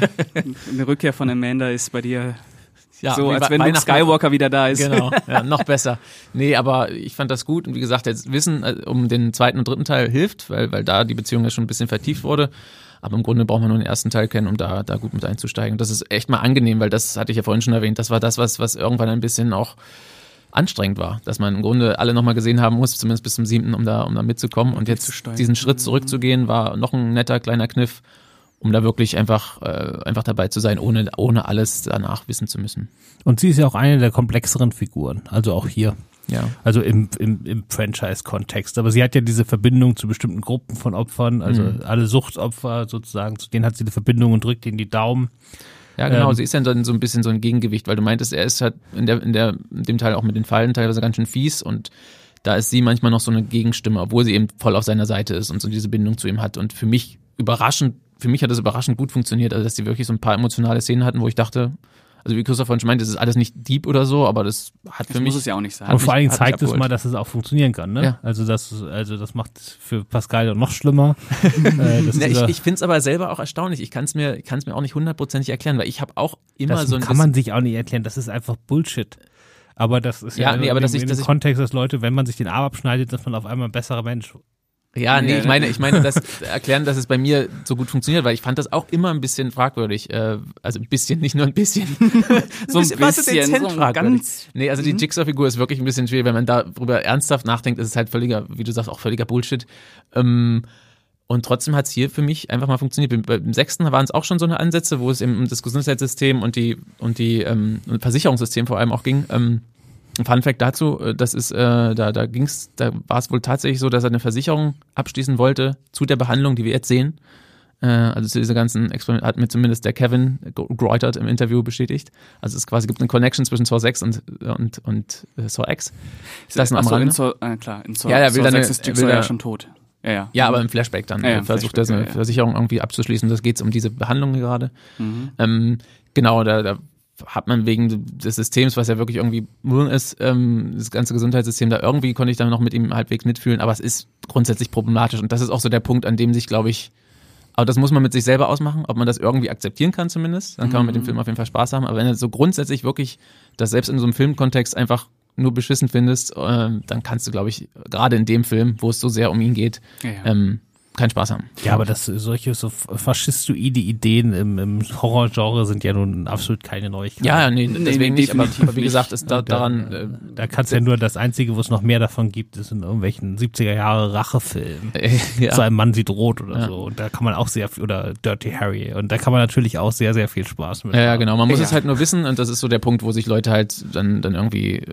eine Rückkehr von Amanda ist bei dir Ja, so, als wenn Luke Skywalker wieder da ist. Genau, ja, noch besser. Nee, aber ich fand das gut und wie gesagt, das Wissen äh, um den zweiten und dritten Teil hilft, weil, weil da die Beziehung ja schon ein bisschen vertieft wurde. Aber im Grunde braucht man nur den ersten Teil kennen, um da, da gut mit einzusteigen. Das ist echt mal angenehm, weil das hatte ich ja vorhin schon erwähnt. Das war das, was, was irgendwann ein bisschen auch anstrengend war, dass man im Grunde alle nochmal gesehen haben muss, zumindest bis zum siebten, um da, um da mitzukommen. Und jetzt diesen Schritt zurückzugehen, war noch ein netter kleiner Kniff, um da wirklich einfach, äh, einfach dabei zu sein, ohne, ohne alles danach wissen zu müssen. Und sie ist ja auch eine der komplexeren Figuren, also auch hier. Ja. Also im, im, im Franchise-Kontext. Aber sie hat ja diese Verbindung zu bestimmten Gruppen von Opfern, also Mhm. alle Suchtopfer sozusagen, zu denen hat sie eine Verbindung und drückt ihnen die Daumen. Ja, genau, Ähm, sie ist ja dann so ein bisschen so ein Gegengewicht, weil du meintest, er ist halt in der, in der, in dem Teil auch mit den Fallen teilweise ganz schön fies und da ist sie manchmal noch so eine Gegenstimme, obwohl sie eben voll auf seiner Seite ist und so diese Bindung zu ihm hat. Und für mich überraschend, für mich hat das überraschend gut funktioniert, also dass sie wirklich so ein paar emotionale Szenen hatten, wo ich dachte, also wie Christoph vorhin schon meinte, das ist alles nicht deep oder so, aber das hat für Das mich. muss es ja auch nicht sein. Und vor allen Dingen zeigt es mal, dass es auch funktionieren kann. Ne? Ja. Also das, also das macht es für Pascal noch schlimmer. äh, Ja, ich ich finde es aber selber auch erstaunlich. Ich kann es mir, kann's mir auch nicht hundertprozentig erklären, weil ich habe auch immer das so ein kann man sich auch nicht erklären. Das ist einfach Bullshit. Aber das ist ja, Ja, nee, aber in, dass dem- ich- in dass Kontext, dass Leute, wenn man sich den Arm abschneidet, dass man auf einmal ein besserer Mensch. Ja, nee, ich meine, ich meine, das erklären, dass es bei mir so gut funktioniert, weil ich fand das auch immer ein bisschen fragwürdig. Äh, also ein bisschen, nicht nur ein bisschen. so ein was ist bisschen, dezent so ein fragwürdig. ganz, Nee, also die Jigsaw-Figur ist wirklich ein bisschen schwierig, wenn man darüber ernsthaft nachdenkt, ist es halt völliger, wie du sagst, auch völliger Bullshit. Ähm, und trotzdem hat es hier für mich einfach mal funktioniert. Beim- sechsten waren es auch schon so eine Ansätze, wo es eben um das Gesundheitssystem und die und die ähm, Versicherungssystem vor allem auch ging. Ähm, Fun Fact dazu, äh, das ist, äh, da, da ging's, da war es wohl tatsächlich so, dass er eine Versicherung abschließen wollte zu der Behandlung, die wir jetzt sehen. Äh, also zu dieser ganzen Experiment hat mir zumindest der Kevin Greutert im Interview bestätigt. Also es quasi gibt eine Connection zwischen Saw 6 und, und, und äh, Saw X. Ist das in? Saw, äh, klar, in Saw, Ja, ja, will Saw dann 6 eine- ist Jigsaw ja schon tot. Ja, ja. Ja, aber im Flashback dann Ja, ja, äh, im versucht er seine ja, ja. Versicherung irgendwie abzuschließen. Das geht um diese Behandlung gerade. Mhm. Ähm, genau, da, da hat man wegen des Systems, was ja wirklich irgendwie ist, ähm, das ganze Gesundheitssystem, da irgendwie konnte ich dann noch mit ihm halbwegs mitfühlen, aber es ist grundsätzlich problematisch. Und das ist auch so der Punkt, an dem sich, glaube ich, aber das muss man mit sich selber ausmachen, ob man das irgendwie akzeptieren kann zumindest, dann kann man mit dem Film auf jeden Fall Spaß haben, aber wenn du so grundsätzlich wirklich das selbst in so einem Filmkontext einfach nur beschissen findest, ähm, dann kannst du, glaube ich, gerade in dem Film, wo es so sehr um ihn geht, Ja, ja. ähm, keinen Spaß haben. Ja, aber das solche so faschistoide Ideen im, im Horrorgenre sind ja nun absolut keine Neuigkeit. Ja, ja, nee, deswegen nicht, aber, definitiv aber wie gesagt, ist da, da- daran äh, Da kannst ja nur das Einzige, wo es noch mehr davon gibt, ist in irgendwelchen 70er Jahre Rachefilmen. äh, ja. So ein Mann sieht rot oder Ja. so. Und da kann man auch sehr viel, oder Dirty Harry. Und da kann man natürlich auch sehr, sehr viel Spaß mit Ja, ja, haben. genau. Man muss Ja. es halt nur wissen und das ist so der Punkt, wo sich Leute halt dann, dann irgendwie äh,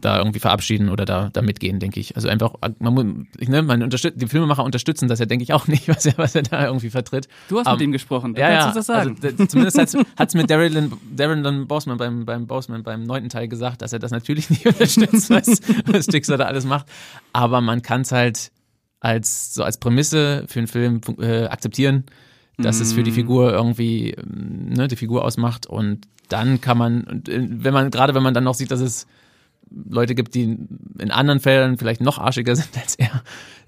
da irgendwie verabschieden oder da, da mitgehen, denke ich. Also einfach, man ne, man unterstützt, die Filmemacher unterstützen das ja, denke ich, auch nicht, was er, was er da irgendwie vertritt. Du hast Ähm, mit ihm gesprochen, Ja, kannst ja. du das sagen. Also, zumindest hat's hat's mit Darren, Darren Boseman beim, beim Boseman beim neunten Teil gesagt, dass er das natürlich nicht unterstützt, was, was Jigsaw da alles macht. Aber man kann es halt als, so als Prämisse für einen Film äh, akzeptieren, dass es für die Figur irgendwie ähm, ne, die Figur ausmacht und dann kann man, und, äh, wenn man, gerade wenn man dann noch sieht, dass es Leute gibt, die in anderen Fällen vielleicht noch arschiger sind als er,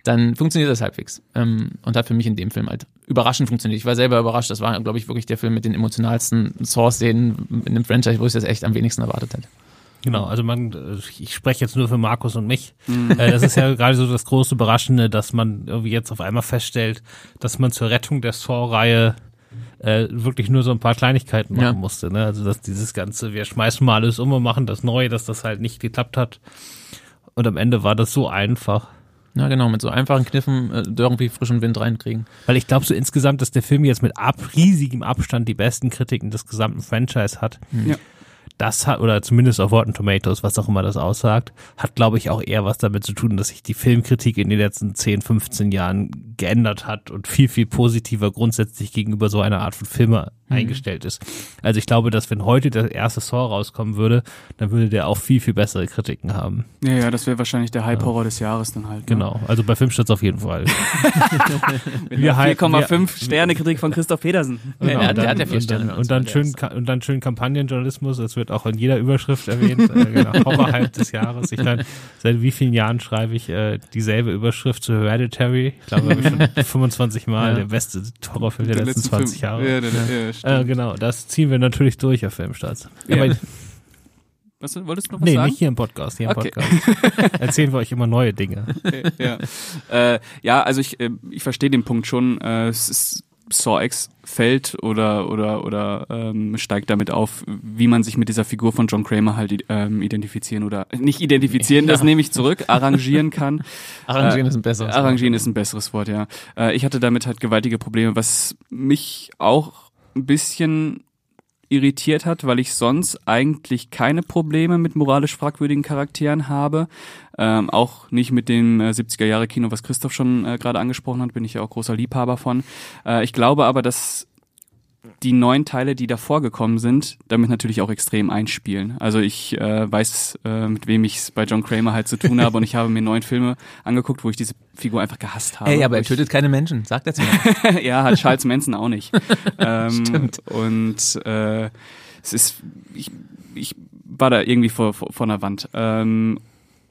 dann funktioniert das halbwegs. Ähm, und hat für mich in dem Film halt überraschend funktioniert. Ich war selber überrascht. Das war, glaube ich, wirklich der Film mit den emotionalsten Source-Szenen in einem Franchise, wo ich das echt am wenigsten erwartet hätte. Genau, also man, ich spreche jetzt nur für Markus und mich. Mhm. Äh, das ist ja gerade so das große Überraschende, dass man irgendwie jetzt auf einmal feststellt, dass man zur Rettung der Saw-Reihe äh, wirklich nur so ein paar Kleinigkeiten machen ja. musste. Ne? Also dass dieses ganze, wir schmeißen mal alles um und machen das neu, dass das halt nicht geklappt hat. Und am Ende war das so einfach. Ja, genau, mit so einfachen Kniffen äh, irgendwie frischen Wind reinkriegen. Weil ich glaube so insgesamt, dass der Film jetzt mit ab, riesigem Abstand die besten Kritiken des gesamten Franchise hat. Mhm. Ja das hat, oder zumindest auf Rotten Tomatoes, was auch immer das aussagt, hat, glaube ich, auch eher was damit zu tun, dass sich die Filmkritik in den letzten 10, 15 Jahren geändert hat und viel, viel positiver grundsätzlich gegenüber so einer Art von Filme mhm. eingestellt ist. Also ich glaube, dass wenn heute der erste Saw rauskommen würde, dann würde der auch viel, viel bessere Kritiken haben. Ja, ja, das wäre wahrscheinlich der Hype-Horror ja. des Jahres dann halt. Ne? Genau, also bei Filmstarts auf jeden Fall. 4,5 Sterne Kritik von Christoph Petersen. Genau, ja, der, hat ja vier Sterne. Und dann, und dann schön, und dann schön Kampagnenjournalismus, es wird auch in jeder Überschrift erwähnt, äh, genau, Horror-Hype des Jahres. Ich meine, seit wie vielen Jahren schreibe ich äh, dieselbe Überschrift zu Hereditary? Ich glaube, schon 25 Mal ja. der beste Horrorfilm der, der letzten 20 Film. Jahre. Ja, der, der, äh, genau, das ziehen wir natürlich durch auf Filmstarts. Ja. Aber, was, wolltest du noch was nee, sagen? Nee, nicht hier im Podcast. Hier im okay. Podcast erzählen wir euch immer neue Dinge. Ja. Äh, ja, also ich, äh, ich verstehe den Punkt schon. Äh, es ist Saw X fällt oder oder oder ähm, steigt damit auf, wie man sich mit dieser Figur von John Kramer halt ähm, identifizieren oder nicht identifizieren, ja. das nehme ich zurück, arrangieren kann. arrangieren äh, ist ein besseres Wort. Arrangieren ist ein besseres Wort, ja. Äh, ich hatte damit halt gewaltige Probleme, was mich auch ein bisschen irritiert hat, weil ich sonst eigentlich keine Probleme mit moralisch fragwürdigen Charakteren habe. Ähm, auch nicht mit dem äh, 70er Jahre Kino, was Christoph schon äh, gerade angesprochen hat, bin ich ja auch großer Liebhaber von. Äh, ich glaube aber, dass die neuen Teile, die davor gekommen sind, damit natürlich auch extrem einspielen. Also ich äh, weiß, äh, mit wem ich es bei John Kramer halt zu tun habe und ich habe mir neun Filme angeguckt, wo ich diese Figur einfach gehasst habe. Ey, aber er tötet keine Menschen, sagt er zu mir. ja, hat Charles Manson auch nicht. ähm, Stimmt. Und äh, es ist, ich, ich war da irgendwie vor, vor, vor einer Wand. Ähm,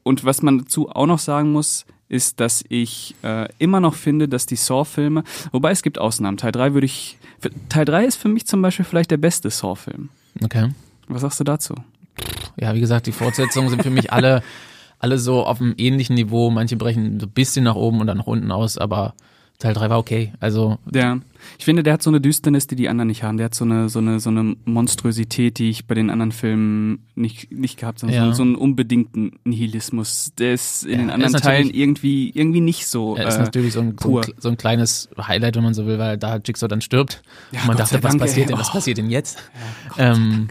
und was man dazu auch noch sagen muss, ist, dass ich äh, immer noch finde, dass die Saw-Filme, wobei es gibt Ausnahmen. Teil 3 würde ich, Teil 3 ist für mich zum Beispiel vielleicht der beste Saw-Film. Okay. Was sagst du dazu? Ja, wie gesagt, die Fortsetzungen sind für mich alle, alle so auf einem ähnlichen Niveau. Manche brechen so ein bisschen nach oben und dann nach unten aus, aber Teil 3 war okay. Also ja, ich finde, der hat so eine Düsternis, die die anderen nicht haben. Der hat so eine so eine so eine Monstrosität, die ich bei den anderen Filmen nicht nicht gehabt habe. Ja. So, so einen unbedingten Nihilismus. Der ist in ja, den anderen Teilen irgendwie irgendwie nicht so. Er ist äh, natürlich so ein, so ein, so ein kleines Highlight, wenn man so will, weil da Jigsaw dann stirbt. Ja, und man Gott dachte, was Dank, passiert ey. denn? Was oh. passiert denn jetzt? Ja, ähm,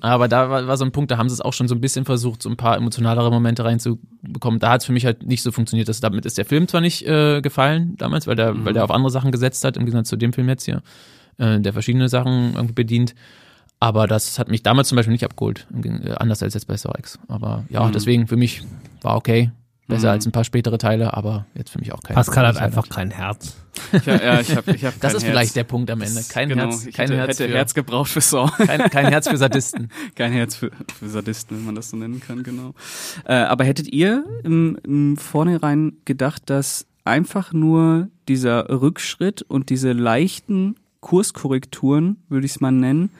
aber da war, war, so ein Punkt, da haben sie es auch schon so ein bisschen versucht, so ein paar emotionalere Momente reinzubekommen. Da hat es für mich halt nicht so funktioniert. Das, damit ist der Film zwar nicht äh, gefallen damals, weil der, mhm. weil der auf andere Sachen gesetzt hat, im Gegensatz zu dem Film jetzt hier, äh, der verschiedene Sachen irgendwie bedient. Aber das hat mich damals zum Beispiel nicht abgeholt, äh, anders als jetzt bei Saw X. Aber ja, mhm. deswegen für mich war okay. Besser mhm. als ein paar spätere Teile, aber jetzt für mich auch kein Pascal hat einfach kein Herz. Ja, ja, ich hab, ich hab das ist Herz. vielleicht der Punkt am Ende. Kein genau, Herz, kein hätte, Herz hätte für, Herz gebraucht für Saw. Kein, kein Herz für Sadisten. kein Herz für, für Sadisten, wenn man das so nennen kann, genau. Äh, aber hättet ihr im, im Vornherein gedacht, dass einfach nur dieser Rückschritt und diese leichten Kurskorrekturen, würde ich es mal nennen,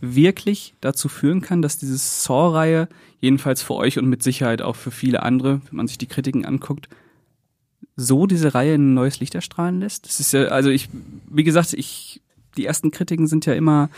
wirklich dazu führen kann, dass diese Saw-Reihe, jedenfalls für euch und mit Sicherheit auch für viele andere, wenn man sich die Kritiken anguckt, so diese Reihe in ein neues Licht erstrahlen lässt? Das ist ja, also ich, wie gesagt, ich, die ersten Kritiken sind ja immer,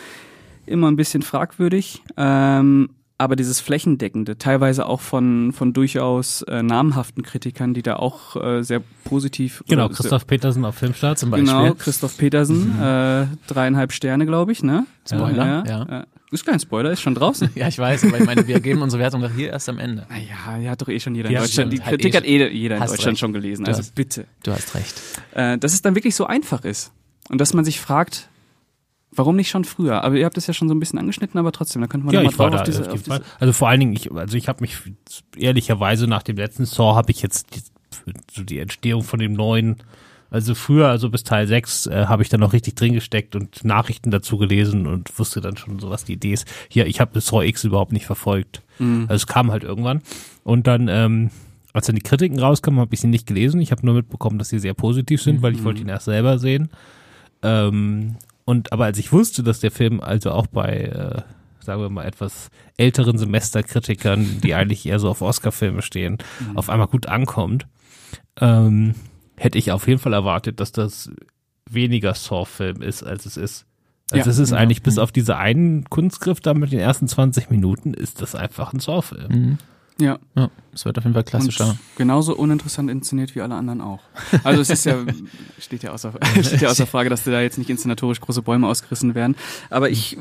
immer ein bisschen fragwürdig. Ähm, aber dieses flächendeckende, teilweise auch von, von durchaus äh, namhaften Kritikern, die da auch äh, sehr positiv. Genau, Christoph Petersen auf Filmstart zum Beispiel. Genau, Christoph Petersen, mhm. äh, dreieinhalb Sterne, glaube ich, ne? Spoiler, ja. ja. Ist kein Spoiler, ist schon draußen. ja, ich weiß, aber ich meine, wir geben unsere Wertung doch hier erst am Ende. Naja, ja, hat doch eh schon jeder in ja, Deutschland. Die Kritik hat eh jeder in Deutschland recht. schon gelesen. Du also hast, bitte. Du hast recht. Äh, dass es dann wirklich so einfach ist. Und dass man sich fragt, Warum nicht schon früher? Aber ihr habt es ja schon so ein bisschen angeschnitten, aber trotzdem, da könnte man ja, mal ich war da, auf diese, auf diese Also vor allen Dingen, ich, also ich habe mich ehrlicherweise nach dem letzten Saw habe ich jetzt die, so die Entstehung von dem neuen, also früher, also bis Teil 6, äh, habe ich dann noch richtig drin gesteckt und Nachrichten dazu gelesen und wusste dann schon so, was die Idee ist. Hier, ich habe Saw X überhaupt nicht verfolgt. Also es kam halt irgendwann. Und dann, ähm, als dann die Kritiken rauskamen, habe ich sie nicht gelesen. Ich habe nur mitbekommen, dass sie sehr positiv sind, weil ich wollte ihn erst selber sehen. Ähm, und aber als ich wusste, dass der Film also auch bei, äh, sagen wir mal, etwas älteren Semesterkritikern, die eigentlich eher so auf Oscar-Filme stehen, auf einmal gut ankommt, ähm, hätte ich auf jeden Fall erwartet, dass das weniger Saw-Film ist, als es ist. Also Ja, es ist ja. eigentlich bis auf diese einen Kunstgriff da mit den ersten 20 Minuten ist das einfach ein Saw-Film. Mhm. Ja. Ja, es wird auf jeden Fall klassischer. Und genauso uninteressant inszeniert wie alle anderen auch. Also es ist ja, steht ja außer, steht ja außer Frage, dass da jetzt nicht inszenatorisch große Bäume ausgerissen werden. Aber ich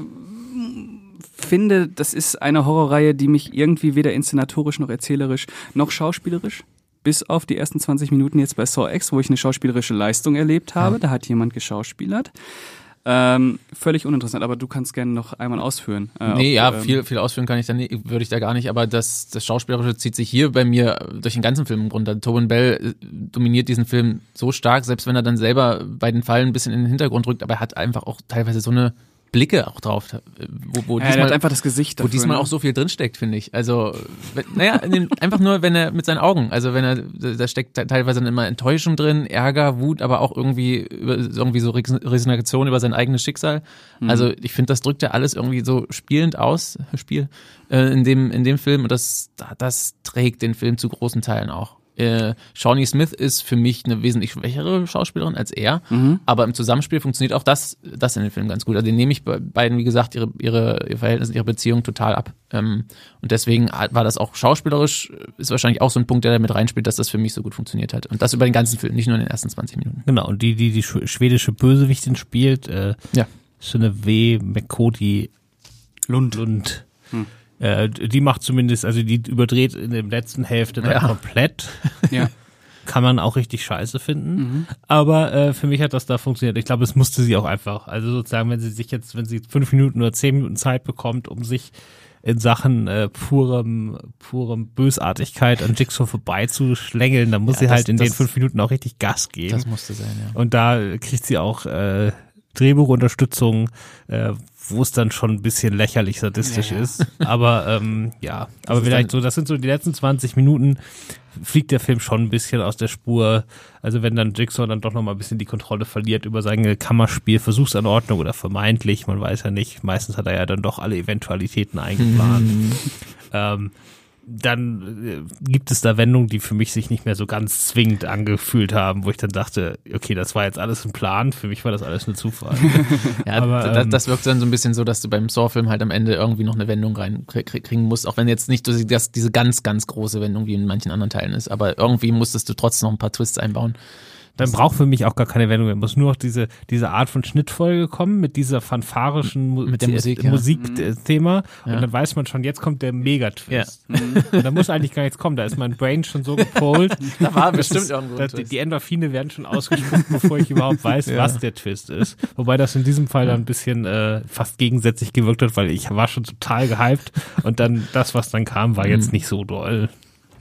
finde, das ist eine Horrorreihe, die mich irgendwie weder inszenatorisch noch erzählerisch noch schauspielerisch bis auf die ersten 20 Minuten jetzt bei Saw X, wo ich eine schauspielerische Leistung erlebt habe, da hat jemand geschauspielert. Ähm, völlig uninteressant, aber du kannst gerne noch einmal ausführen. Äh, Nee, ob, ja, ähm, viel, viel ausführen kann ich da nicht, würde ich da gar nicht, aber das, das Schauspielerische zieht sich hier bei mir durch den ganzen Film runter. Tobin Bell äh, dominiert diesen Film so stark, selbst wenn er dann selber bei den Fallen ein bisschen in den Hintergrund rückt, aber er hat einfach auch teilweise so eine Blicke auch drauf, äh, wo, wo Ja, er hat diesmal, einfach das Gesicht wo dafür. diesmal ne? auch so viel drinsteckt, finde ich. Also, wenn, naja, einfach nur, wenn er mit seinen Augen, also wenn er, da steckt teilweise dann immer Enttäuschung drin, Ärger, Wut, aber auch irgendwie, irgendwie so Resignation über sein eigenes Schicksal. Mhm. Also, ich finde, das drückt er alles irgendwie so spielend aus, Spiel, äh, in dem, in dem Film und das, das trägt den Film zu großen Teilen auch. Äh, Shawnee Smith ist für mich eine wesentlich schwächere Schauspielerin als er, Mhm. aber im Zusammenspiel funktioniert auch das, das in dem Film ganz gut. Also den nehme ich bei beiden, wie gesagt, ihre, ihre, ihr Verhältnis, ihre Beziehung total ab. Ähm, und deswegen war das auch schauspielerisch, ist wahrscheinlich auch so ein Punkt, der da mit reinspielt, dass das für mich so gut funktioniert hat. Und das über den ganzen Film, nicht nur in den ersten 20 Minuten. Genau, und die, die die schw- schwedische Bösewichtin spielt, äh, Ja. Synnöve McCody Lund. Lund. Äh, die macht zumindest, also die überdreht in der letzten Hälfte dann Ja. komplett. Ja. Kann man auch richtig scheiße finden. Aber äh, für mich hat das da funktioniert. Ich glaube, es musste sie auch einfach. Also sozusagen, wenn sie sich jetzt, wenn sie fünf Minuten oder zehn Minuten Zeit bekommt, um sich in Sachen äh, purem, purem Bösartigkeit an Jigsaw vorbeizuschlängeln, dann muss Ja, sie das- halt in den das- fünf Minuten auch richtig Gas geben. Das musste sein, ja. Und da kriegt sie auch äh, Drehbuchunterstützung, äh, wo es dann schon ein bisschen lächerlich sadistisch Ja, ja. ist. Aber ähm, ja, aber ist vielleicht so, das sind so die letzten 20 Minuten, fliegt der Film schon ein bisschen aus der Spur. Also wenn dann Jigsaw dann doch nochmal ein bisschen die Kontrolle verliert über sein Kammerspiel, Versuchsanordnung oder vermeintlich, man weiß ja nicht, meistens hat er ja dann doch alle Eventualitäten eingeplant. ähm, dann äh, gibt es da Wendungen, die für mich sich nicht mehr so ganz zwingend angefühlt haben, wo ich dann dachte, okay, das war jetzt alles ein Plan, für mich war das alles nur Zufall. Ja, Aber, das, ähm, das wirkt dann so ein bisschen so, dass du beim Saw-Film halt am Ende irgendwie noch eine Wendung reinkriegen musst, auch wenn jetzt nicht so das, diese ganz, ganz große Wendung wie in manchen anderen Teilen ist, aber irgendwie musstest du trotzdem noch ein paar Twists einbauen. Dann braucht für mich auch gar keine Wendung mehr. Muss nur noch diese, diese Art von Schnittfolge kommen mit dieser fanfarischen Mu Mit der Musik, ja. Musikthema. Ja. Und dann weiß man schon, jetzt kommt der Megatwist. Ja. Und da muss eigentlich gar nichts kommen. Da ist mein Brain schon so gepolt. Da war bestimmt ist- irgendwo ein dass die, Endorphine werden schon ausgespuckt, bevor ich überhaupt weiß, Ja. was der Twist ist. Wobei das in diesem Fall dann ein bisschen äh, fast gegensätzlich gewirkt hat, weil ich war schon total gehypt und dann das, was dann kam, war Mhm. jetzt nicht so doll.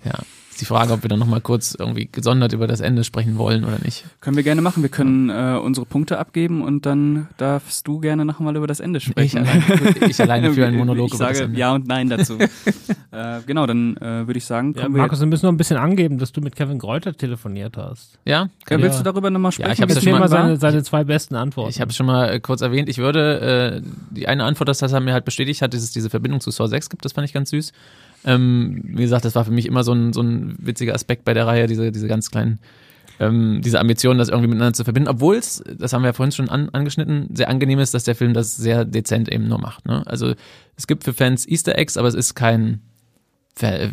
Ja. Die Frage, ob wir dann nochmal kurz irgendwie gesondert über das Ende sprechen wollen oder nicht. Können wir gerne machen. Wir können äh, unsere Punkte abgeben und dann darfst du gerne noch mal über das Ende Ich sprechen. ich alleine für einen Monolog Ich sage ja und nein dazu. äh, genau, dann äh, würde ich sagen, Ja, wir. Markus, wir müssen noch ein bisschen angeben, dass du mit Kevin Greuter telefoniert hast. Ja, Ja, willst Ja. du darüber nochmal sprechen? ich ja es schon Erzähl mal seine, seine zwei besten Antworten. Ich habe schon mal äh, kurz erwähnt, ich würde, äh, die eine Antwort, das er mir halt bestätigt hat, dass es diese Verbindung zu Saw 6 gibt, das fand ich ganz süß. Ähm, wie gesagt, das war für mich immer so ein, so ein witziger Aspekt bei der Reihe, diese, diese ganz kleinen, ähm, diese Ambition, das irgendwie miteinander zu verbinden, obwohl es, das haben wir ja vorhin schon an, angeschnitten, sehr angenehm ist, dass der Film das sehr dezent eben nur macht. Ne? Also es gibt für Fans Easter Eggs, aber es ist kein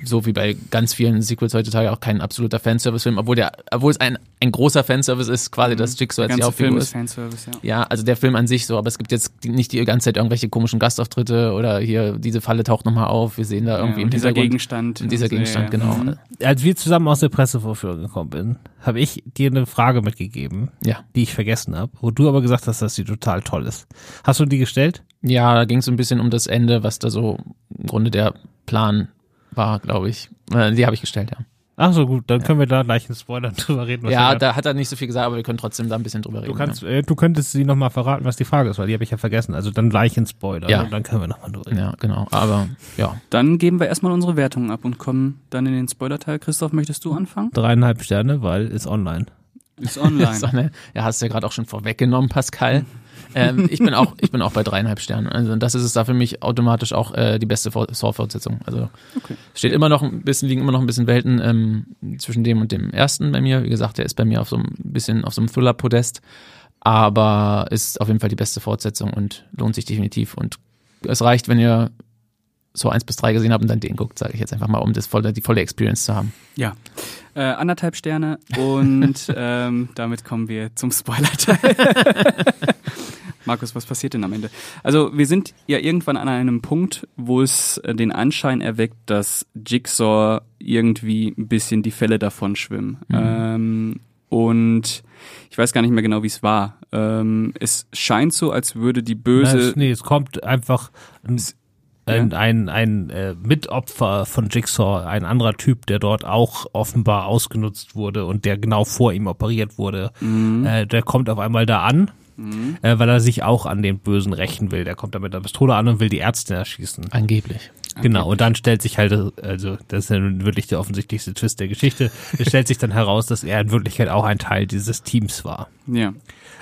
so wie bei ganz vielen Sequels heutzutage auch kein absoluter Fanservice-Film, obwohl der, obwohl es ein, ein großer Fanservice ist, quasi das Jigsaw als die Hauptfigur ist. Fanservice, ja. Ja, also der Film an sich so, aber es gibt jetzt die, nicht die ganze Zeit irgendwelche komischen Gastauftritte oder hier diese Falle taucht nochmal auf, wir sehen da irgendwie ja, im dieser Gegenstand. und dieser Gegenstand, ja, genau. mhm. Als wir zusammen aus der Pressevorführung gekommen sind, habe ich dir eine Frage mitgegeben, Ja. die ich vergessen habe, wo du aber gesagt hast, dass sie total toll ist. Hast du die gestellt? Ja, da ging es so ein bisschen um das Ende, was da so im Grunde der Plan war, glaube ich. Äh, Die habe ich gestellt, ja. Ach so, gut, dann können wir da gleich in Spoilern drüber reden. was Ja, da hat er nicht so viel gesagt, aber wir können trotzdem da ein bisschen drüber reden. Du kannst, äh, du könntest sie nochmal verraten, was die Frage ist, weil die habe ich ja vergessen. Also dann gleich in Spoiler. Ja. Und dann können wir nochmal drüber ja. reden. ja, genau. Aber ja, Dann geben wir erstmal unsere Wertungen ab und kommen dann in den Spoiler-Teil. Christoph, möchtest du anfangen? Dreieinhalb Sterne, weil ist online. Ist online. So, ne? Ja, hast du ja gerade auch schon vorweggenommen, Pascal. ähm, ich bin auch, ich bin auch bei dreieinhalb Sternen. Also das ist es da für mich automatisch auch äh, die beste For- Saw-Fortsetzung. Also Okay. steht immer noch ein bisschen, liegen immer noch ein bisschen Welten ähm, zwischen dem und dem ersten bei mir. Wie gesagt, der ist bei mir auf so ein bisschen auf so einem Thriller-Podest, aber ist auf jeden Fall die beste Fortsetzung und lohnt sich definitiv. Und es reicht, wenn ihr so eins bis drei gesehen habt und dann den guckt, sage ich jetzt einfach mal, um das volle, die volle Experience zu haben. Ja. Äh, anderthalb Sterne und ähm, damit kommen wir zum Spoiler-Teil. Markus, was passiert denn am Ende? Also wir sind ja irgendwann an einem Punkt, wo es äh, den Anschein erweckt, dass Jigsaw irgendwie ein bisschen die Fälle davon schwimmen. Ähm, und ich weiß gar nicht mehr genau, wie es war. Ähm, es scheint so, als würde die Na, böse... es, nee, es kommt einfach ein, ein, ja. ein, ein äh, Mitopfer von Jigsaw, ein anderer Typ, der dort auch offenbar ausgenutzt wurde und der genau vor ihm operiert wurde. Mhm. Äh, der kommt auf einmal da an. Äh, weil er sich auch an den Bösen rächen will. Der kommt da mit einer Pistole an und will die Ärzte erschießen. Angeblich. Genau, und dann stellt sich halt, also das ist ja nun wirklich der offensichtlichste Twist der Geschichte, es stellt sich dann heraus, dass er in Wirklichkeit auch ein Teil dieses Teams war. Ja.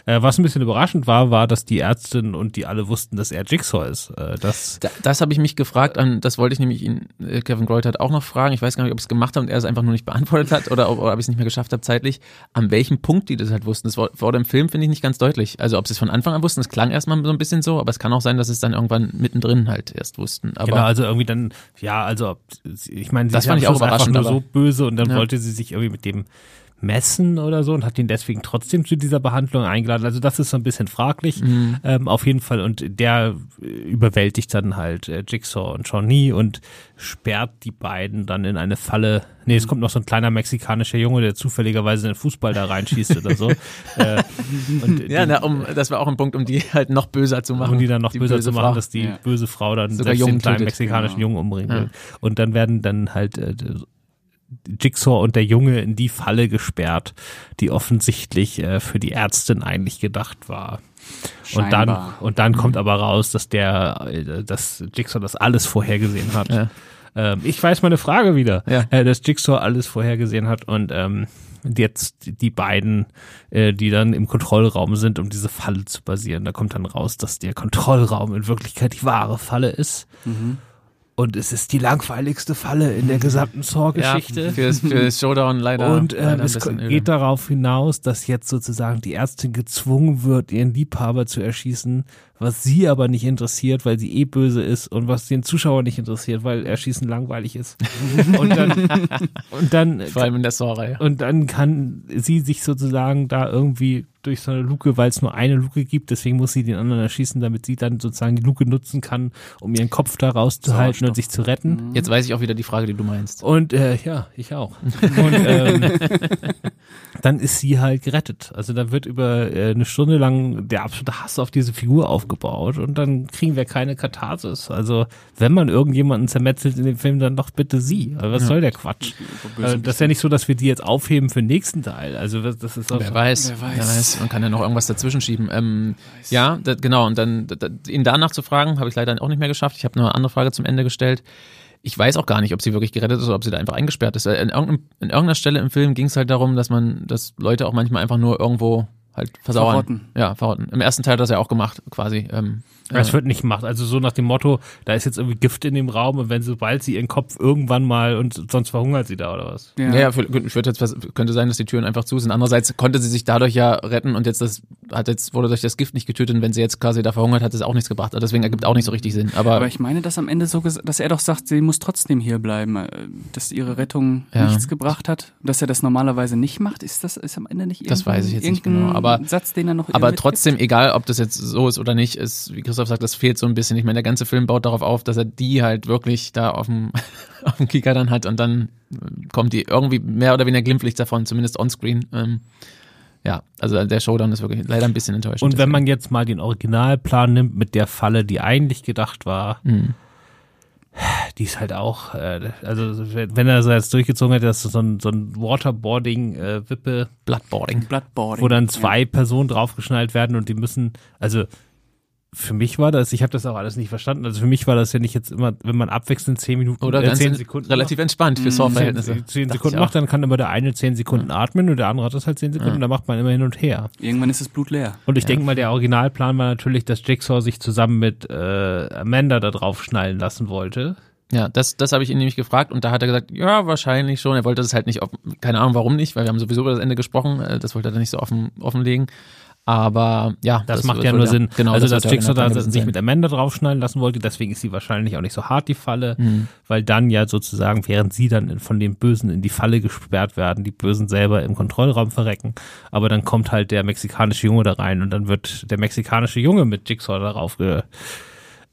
Äh, was ein bisschen überraschend war, war, dass die Ärztin und die alle wussten, dass er Jigsaw ist. Äh, das, Da, das habe ich mich gefragt, an, das wollte ich nämlich ihn, äh, Kevin Greutert auch noch fragen. Ich weiß gar nicht, ob ich es gemacht habe und er es einfach nur nicht beantwortet hat oder ob, ob ich es nicht mehr geschafft habe zeitlich. An welchem Punkt die das halt wussten. Das war vor dem Film finde ich nicht ganz deutlich. Also ob sie es von Anfang an wussten, es klang erstmal so ein bisschen so, aber es kann auch sein, dass sie es dann irgendwann mittendrin halt erst wussten. Aber genau, also irgendwie dann, ja, also ich meine, sie Das fand ich auch überraschend, nur so böse und dann Ja. wollte sie sich irgendwie mit dem messen oder so und hat ihn deswegen trotzdem zu dieser Behandlung eingeladen. Also das ist so ein bisschen fraglich, Mhm. ähm, auf jeden Fall. Und der äh, überwältigt dann halt äh, Jigsaw und Shawnee und sperrt die beiden dann in eine Falle. Nee, es kommt noch so ein kleiner mexikanischer Junge, der zufälligerweise den Fußball da reinschießt oder so. äh, und ja, die, na, um, das war auch ein Punkt, um die halt noch böser zu machen. um die dann noch böser böse zu machen, Frau. dass die Ja. böse Frau dann Sogar selbst den kleinen tötet. mexikanischen Genau. Jungen umbringen Ja. will. Und dann werden dann halt äh, Jigsaw und der Junge in die Falle gesperrt, die offensichtlich äh, für die Ärztin eigentlich gedacht war. Und dann, Scheinbar. und dann kommt aber raus, dass der, äh, dass Jigsaw das alles vorhergesehen hat. Ja. Ähm, ich weiß meine Frage wieder, Ja. äh, dass Jigsaw alles vorhergesehen hat und ähm, jetzt die beiden, äh, die dann im Kontrollraum sind, um diese Falle zu basieren. Da kommt dann raus, dass der Kontrollraum in Wirklichkeit die wahre Falle ist. Mhm. Und es ist die langweiligste Falle in der gesamten Ja, Saw-Geschichte. für, für Showdown leider. Und ähm, leider es bisschen öde. geht darauf hinaus, dass jetzt sozusagen die Ärztin gezwungen wird, ihren Liebhaber zu erschießen, was sie aber nicht interessiert, weil sie eh böse ist und was den Zuschauer nicht interessiert, weil Erschießen langweilig ist. und dann, und dann, Vor allem in der Saw-Reihe. und dann kann sie sich sozusagen da irgendwie durch so eine Luke, weil es nur eine Luke gibt, deswegen muss sie den anderen erschießen, damit sie dann sozusagen die Luke nutzen kann, um ihren Kopf da rauszuhalten und sich zu retten. Jetzt weiß ich auch wieder die Frage, die du meinst. Und äh, ja, ich auch. Und ähm, dann ist sie halt gerettet. Also da wird über äh, eine Stunde lang der absolute Hass auf diese Figur aufgebaut und dann kriegen wir keine Katharsis. Also wenn man irgendjemanden zermetzelt in dem Film, dann doch bitte sie. Also was soll der Quatsch? Äh, das ist ja nicht so, dass wir die jetzt aufheben für den nächsten Teil. Also das das ist auch Wer weiß, Wer wer weiß. weiß. Man kann ja noch irgendwas dazwischen schieben. Ähm, ja, das, genau. Und dann da, da, ihn danach zu fragen, habe ich leider auch nicht mehr geschafft. Ich habe nur eine andere Frage zum Ende gestellt. Ich weiß auch gar nicht, ob sie wirklich gerettet ist oder ob sie da einfach eingesperrt ist. In irgendeiner Stelle im Film ging es halt darum, dass man, dass Leute auch manchmal einfach nur irgendwo halt versauern. Verrotten. Ja, verrotten. Im ersten Teil hat das ja auch gemacht, quasi. Ähm, Das wird nicht gemacht. Also so nach dem Motto, da ist jetzt irgendwie Gift in dem Raum und wenn sobald sie ihren Kopf irgendwann mal und sonst verhungert sie da oder was? Ja, ja für, ich würde jetzt könnte sein, dass die Türen einfach zu sind. Andererseits konnte sie sich dadurch ja retten und jetzt das hat jetzt wurde durch das Gift nicht getötet und wenn sie jetzt quasi da verhungert, hat es auch nichts gebracht. Also Deswegen ergibt auch nicht so richtig Sinn. Aber, Aber ich meine, dass am Ende so, dass er doch sagt, sie muss trotzdem hier bleiben, äh, dass ihre Rettung Ja. nichts gebracht hat, dass er das normalerweise nicht macht. Ist das ist am Ende nicht Das weiß ich jetzt nicht genau, aber- Satz, den er noch aber trotzdem, egal ob das jetzt so ist oder nicht, ist, wie Christoph sagt, das fehlt so ein bisschen. Ich meine, der ganze Film baut darauf auf, dass er die halt wirklich da auf dem, auf dem Kicker dann hat und dann äh, kommt die irgendwie mehr oder weniger glimpflich davon, zumindest onscreen. Ähm, ja, also der Showdown ist wirklich leider ein bisschen enttäuschend. Und wenn man jetzt mal den Originalplan nimmt mit der Falle, die eigentlich gedacht war, Mhm. die ist halt auch, äh, also wenn er so jetzt durchgezogen hätte, dass so ein, so ein Waterboarding-Wippe, Bloodboarding. Bloodboarding. wo dann zwei Personen draufgeschnallt werden und die müssen, also für mich war das, ich habe das auch alles nicht verstanden. Also für mich war das ja nicht jetzt immer, wenn man abwechselnd zehn Minuten Oder äh, zehn Sekunden relativ entspannt für macht, Saw-Verhältnisse. zehn, Sekunden macht, dann kann immer der eine zehn Sekunden atmen und der andere hat das halt zehn Sekunden. Ja. Da macht man immer hin und her. Irgendwann ist das Blut leer. Und ich Ja. denke mal, der Originalplan war natürlich, dass Jigsaw sich zusammen mit äh, Amanda da drauf schnallen lassen wollte. Ja, das, das habe ich ihn nämlich gefragt und da hat er gesagt, ja, wahrscheinlich schon. Er wollte das halt nicht, offen, keine Ahnung warum nicht, weil wir haben sowieso über das Ende gesprochen, äh, das wollte er dann nicht so offen, offenlegen. Aber ja, Das, macht wird ja nur Sinn. Genau, also, das dass Jigsaw da sich mit Amanda draufschneiden lassen wollte, deswegen ist sie wahrscheinlich auch nicht so hart, die Falle, Mhm. weil dann ja sozusagen, während sie dann von den Bösen in die Falle gesperrt werden, die Bösen selber im Kontrollraum verrecken, aber dann kommt halt der mexikanische Junge da rein und dann wird der mexikanische Junge mit Jigsaw darauf ge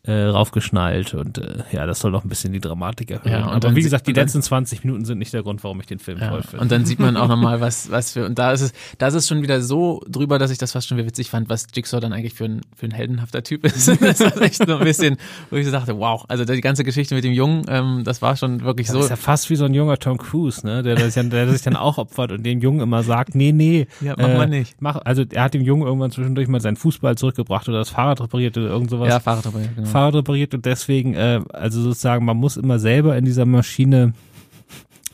äh, raufgeschnallt und äh, ja, das soll noch ein bisschen die Dramatik erhöhen. Ja, und aber dann wie gesagt, die dann- letzten 20 Minuten sind nicht der Grund, warum ich den Film Ja, toll finde. und dann sieht man auch nochmal, was, was für, und da ist es, da ist es schon wieder so drüber, dass ich das fast schon wieder witzig fand, was Jigsaw dann eigentlich für ein, für ein heldenhafter Typ ist. das war echt so ein bisschen, wo ich so dachte, wow, also die ganze Geschichte mit dem Jungen, ähm, das war schon wirklich Das so. ist ja fast wie so ein junger Tom Cruise, ne? Der, das ja, der sich dann auch opfert und dem Jungen immer sagt, nee, nee. Ja, mach mal nicht. Mach, also er hat dem Jungen irgendwann zwischendurch mal seinen Fußball zurückgebracht oder das Fahrrad repariert oder irgend sowas. ja, Fahrrad dabei, genau. Fahrrad repariert und deswegen, äh, also sozusagen, man muss immer selber in dieser Maschine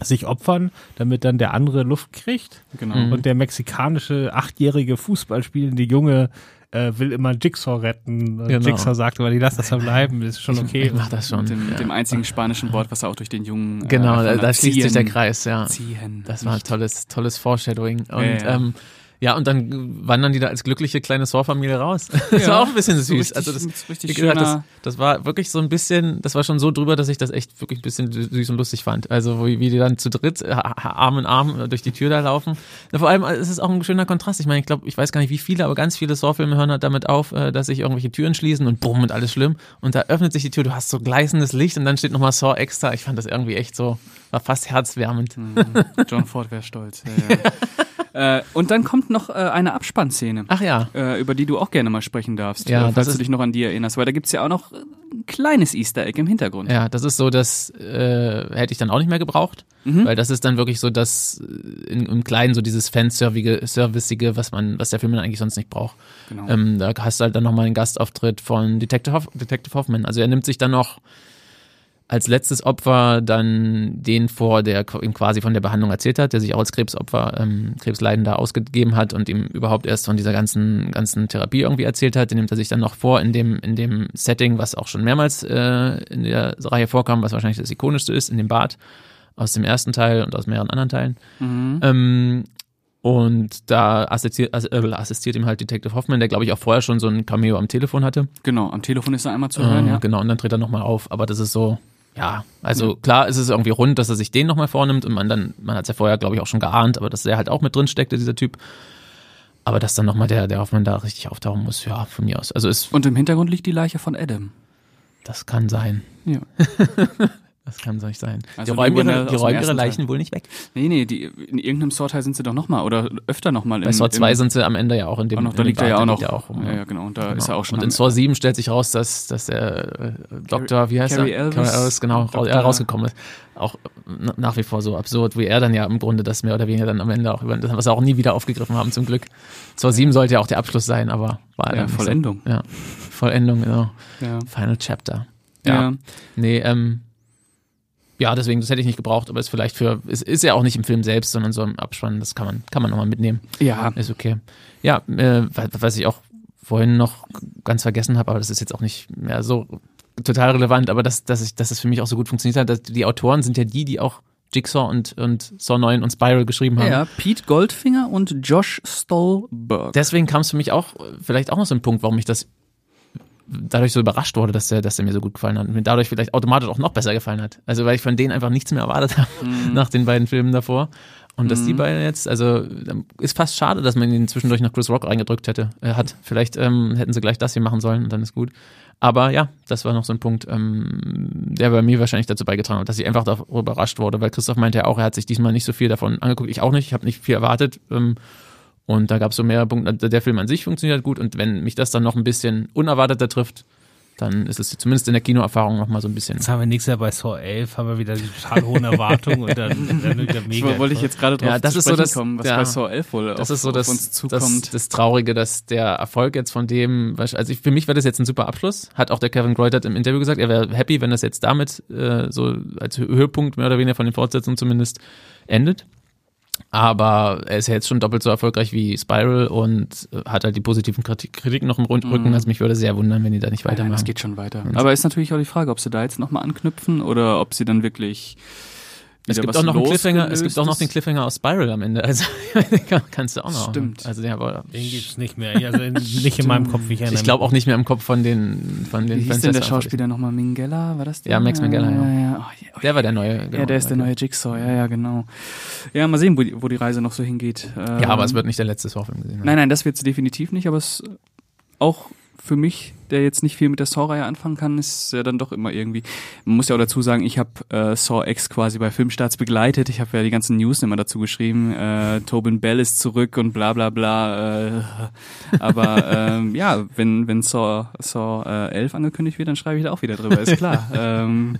sich opfern, damit dann der andere Luft kriegt. Genau. Mhm. Und der mexikanische achtjährige Fußballspielende Junge äh, will immer Jigsaw retten. Und Genau. Jigsaw sagt aber, die lass das verbleiben, ist schon okay. Ich mach das schon. Mit dem, ja. dem einzigen spanischen Wort, was er auch durch den Jungen. äh, Genau, da, da schließt sich der Ziehen. Kreis, ja. Ziehen. Das war ein tolles, tolles Foreshadowing. Und ja, ja. Ähm, ja, und dann wandern die da als glückliche kleine Saw-Familie raus. Das Ja, war auch ein bisschen so süß. richtig- also das, richtig gesagt, das, das war wirklich so ein bisschen, das war schon so drüber, dass ich das echt wirklich ein bisschen süß und lustig fand. Also wie, wie die dann zu dritt Arm in Arm durch die Tür da laufen. Vor allem äh, es ist auch ein schöner Kontrast. Ich meine, ich glaube, ich weiß gar nicht wie viele, aber ganz viele Saw-Filme hören halt damit auf, äh, dass sich irgendwelche Türen schließen und bumm und alles schlimm. Und da öffnet sich die Tür, du hast so gleißendes Licht und dann steht nochmal Saw extra. Ich fand das irgendwie echt so, war fast herzwärmend. Mhm. John Ford wäre stolz. Ja, ja. äh, und dann kommt noch äh, eine Abspannszene. Ach ja. Äh, über die du auch gerne mal sprechen darfst, Ja, äh, das falls du dich noch an die erinnerst, weil da gibt's ja auch noch äh, ein kleines Easter Egg im Hintergrund. Ja, das ist so, das hätte ich dann auch nicht mehr gebraucht, Mhm. weil das ist dann wirklich so das in, im Kleinen so dieses Fanservige, Servicige, was man, was der Film dann eigentlich sonst nicht braucht. Genau. Ähm, da hast du halt dann nochmal einen Gastauftritt von Detective, Hoff, Detective Hoffman. Also er nimmt sich dann noch als letztes Opfer dann den vor, der ihm quasi von der Behandlung erzählt hat, der sich auch als Krebsopfer, ähm, Krebsleidender ausgegeben hat und ihm überhaupt erst von dieser ganzen, ganzen Therapie irgendwie erzählt hat. Den nimmt er sich dann noch vor in dem, in dem Setting, was auch schon mehrmals äh, in der Reihe vorkam, was wahrscheinlich das ikonischste ist, in dem Bad aus dem ersten Teil und aus mehreren anderen Teilen. Mhm. Ähm, und da assistiert, ass- äh, assistiert ihm halt Detective Hoffman, der glaube ich auch vorher schon so ein Cameo am Telefon hatte. Genau, am Telefon ist er einmal zu hören, Äh, ja. Genau, und dann tritt er nochmal auf. Aber das ist so, ja, also klar ist es irgendwie rund, dass er sich den nochmal vornimmt und man dann, man hat es ja vorher, glaube ich, auch schon geahnt, aber dass der halt auch mit drin steckte, dieser Typ. Aber dass dann nochmal der, der Hoffmann da richtig auftauchen muss, ja, von mir aus. Also ist, Und im Hintergrund liegt die Leiche von Adam. das kann sein. Ja. Das kann so nicht sein. Also die räumen, ihre, ja die räumen ihre ersten Teil. Leichen wohl nicht weg. Nee, nee, die, in irgendeinem Saw-Teil sind sie doch nochmal oder öfter nochmal. Bei Saw 2 sind sie am Ende ja auch in dem auch noch, da liegt er ja auch noch. er auch rum, ja, ja, genau. Und da ist Genau. er auch schon Und in Saw 7 stellt sich raus, dass, dass der äh, Doktor, wie heißt Cary er? Elwes. Cary Elwes, genau, raus, ja, rausgekommen ist. Auch na- nach wie vor so absurd, wie er dann ja im Grunde das mehr oder weniger dann am Ende auch über, was wir auch nie wieder aufgegriffen haben, zum Glück. Saw 7 sollte ja auch der Abschluss sein, aber war Ja, Vollendung. So. Ja, Vollendung, genau. Ja. Final Chapter. Ja. Ja. Nee, ähm, ja, deswegen, das hätte ich nicht gebraucht, aber ist vielleicht für, es ist ja auch nicht im Film selbst, sondern so im Abspann, das kann man, kann man nochmal mitnehmen. ja. Ist okay. Ja, äh, wa- was ich auch vorhin noch ganz vergessen habe, aber das ist jetzt auch nicht mehr so total relevant, aber dass, dass, ich, dass es für mich auch so gut funktioniert hat, dass die Autoren sind ja die, die auch Jigsaw und, und Saw 9 und Spiral geschrieben haben. Ja, Pete Goldfinger und Josh Stolberg. Deswegen kam es für mich auch, äh, vielleicht auch noch so ein Punkt, warum ich das dadurch so überrascht wurde, dass der, dass der mir so gut gefallen hat und mir dadurch vielleicht automatisch auch noch besser gefallen hat. Also weil ich von denen einfach nichts mehr erwartet habe nach den beiden Filmen davor. Und dass die beiden jetzt, also ähm, ist fast schade, dass man ihnen zwischendurch noch Chris Rock reingedrückt hätte, äh, hat. Vielleicht ähm, hätten sie gleich das hier machen sollen und dann ist gut. Aber ja, das war noch so ein Punkt, ähm, der bei mir wahrscheinlich dazu beigetragen hat, dass ich einfach darüber überrascht wurde, weil Christoph meinte ja auch, er hat sich diesmal nicht so viel davon angeguckt. Ich auch nicht, ich habe nicht viel erwartet. Ähm, und da gab es so mehrere Punkte. Der Film an sich funktioniert gut und wenn mich das dann noch ein bisschen unerwarteter trifft, dann ist es zumindest in der Kinoerfahrung nochmal so ein bisschen. Jetzt haben wir nächstes Jahr bei Saw 11, haben wir wieder die total hohen Erwartungen und dann, dann wieder Ich mega. wollte ich jetzt gerade drauf Ja, das zu ist so das- kommen, was ja. bei Saw 11 wohl Das auf, ist so auf das, uns das, zukommt. das Traurige, dass der Erfolg jetzt von dem, also ich, für mich wäre das jetzt ein super Abschluss, hat auch der Kevin Greutert im Interview gesagt, er wäre happy, wenn das jetzt damit äh, so als Höhepunkt mehr oder weniger von den Fortsetzungen zumindest endet. Aber er ist ja jetzt schon doppelt so erfolgreich wie Spiral und äh, hat halt die positiven Kritik, Kritiken noch im Rund- Rücken. Also mich würde sehr wundern, wenn die da nicht Mhm. Ja, weitermachen. das geht schon weiter. Aber ist natürlich auch die Frage, ob sie da jetzt nochmal anknüpfen oder ob sie dann wirklich Es gibt auch noch einen Cliffhanger, es gibt auch noch den Cliffhanger aus Spiral am Ende. Also kann- kannst du auch noch. Stimmt. Also der war, Den gibt's nicht mehr. Also in- nicht in meinem Kopf, wie ich erinnere ich glaube auch nicht mehr im Kopf von den von den Wie hieß denn der Schauspieler nochmal? Mingella? War das der? Ja, Max Minghella, ja. ja. ja. Oh, ja. Der war der neue. Genau. Ja, der ist der neue Jigsaw, ja, ja, genau. Ja, mal sehen, wo die, wo die Reise noch so hingeht. Ähm, Ja, aber es wird nicht der letzte Saw-Film gesehen. Nein, nein, das wird definitiv nicht, aber es auch für mich, der jetzt nicht viel mit der Saw-Reihe anfangen kann, ist ja dann doch immer irgendwie. Man muss ja auch dazu sagen, ich habe äh, Saw X quasi bei Filmstarts begleitet. Ich habe ja die ganzen News immer dazu geschrieben. Äh, Tobin Bell ist zurück und bla bla bla. Äh, aber ähm, ja, wenn wenn Saw Saw äh, 11 angekündigt wird, dann schreibe ich da auch wieder drüber. Ist klar. ähm,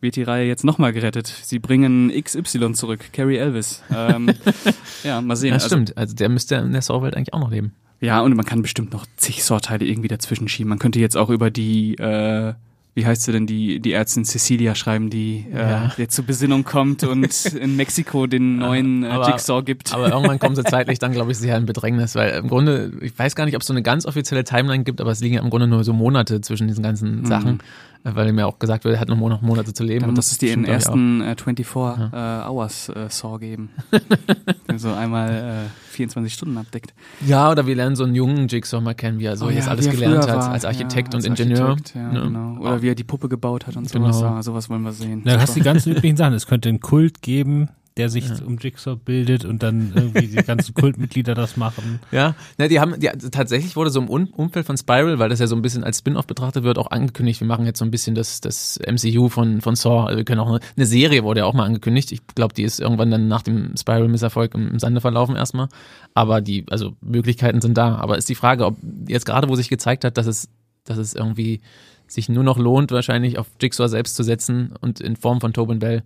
wird die Reihe jetzt nochmal gerettet. Sie bringen XY zurück, Carrie Elvis. Ähm, ja, mal sehen. Ja, Also- stimmt. Also der müsste in der Saw-Welt eigentlich auch noch leben. ja, und man kann bestimmt noch zig Sorteile irgendwie dazwischen schieben. Man könnte jetzt auch über die, äh, wie heißt sie denn, die, die Ärztin Cecilia schreiben, die äh, Ja. jetzt zur Besinnung kommt und in Mexiko den neuen äh, Aber- Jigsaw gibt. Aber irgendwann kommen sie zeitlich dann, glaube ich, sehr in Bedrängnis, weil im Grunde, ich weiß gar nicht, ob es so eine ganz offizielle Timeline gibt, aber es liegen ja im Grunde nur so Monate zwischen diesen ganzen Sachen, äh, weil ja auch gesagt wird, er hat noch Mon- Monate zu leben. Dann und muss es die in ich, ersten äh, 24 äh, Hours äh, Saw geben. also einmal äh, 24 Stunden abdeckt. Ja, oder wir lernen so einen jungen Jigsaw mal kennen, wie er so Oh jetzt ja, alles er gelernt hat, war. als Architekt Ja, und als Ingenieur. Architekt, ja, Ne? genau. Oder wie er die Puppe gebaut hat und Genau. sowas. Ja, sowas wollen wir sehen. Ja, du hast die ganzen üblichen Sachen. Es könnte einen Kult geben, der sich um Jigsaw bildet und dann irgendwie die ganzen Kultmitglieder das machen. Ja, ne, die haben, die, tatsächlich wurde so im Umfeld von Spiral, weil das ja so ein bisschen als Spin-off betrachtet wird, auch angekündigt, wir machen jetzt so ein bisschen das, das MCU von, von Saw. Also wir können auch eine, eine Serie wurde ja auch mal angekündigt. Ich glaube, die ist irgendwann dann nach dem Spiral-Misserfolg im, im Sande verlaufen erstmal. Aber die, also Möglichkeiten sind da. Aber ist die Frage, ob jetzt gerade, wo sich gezeigt hat, dass es, dass es irgendwie sich nur noch lohnt, wahrscheinlich auf Jigsaw selbst zu setzen und in Form von Tobin Bell.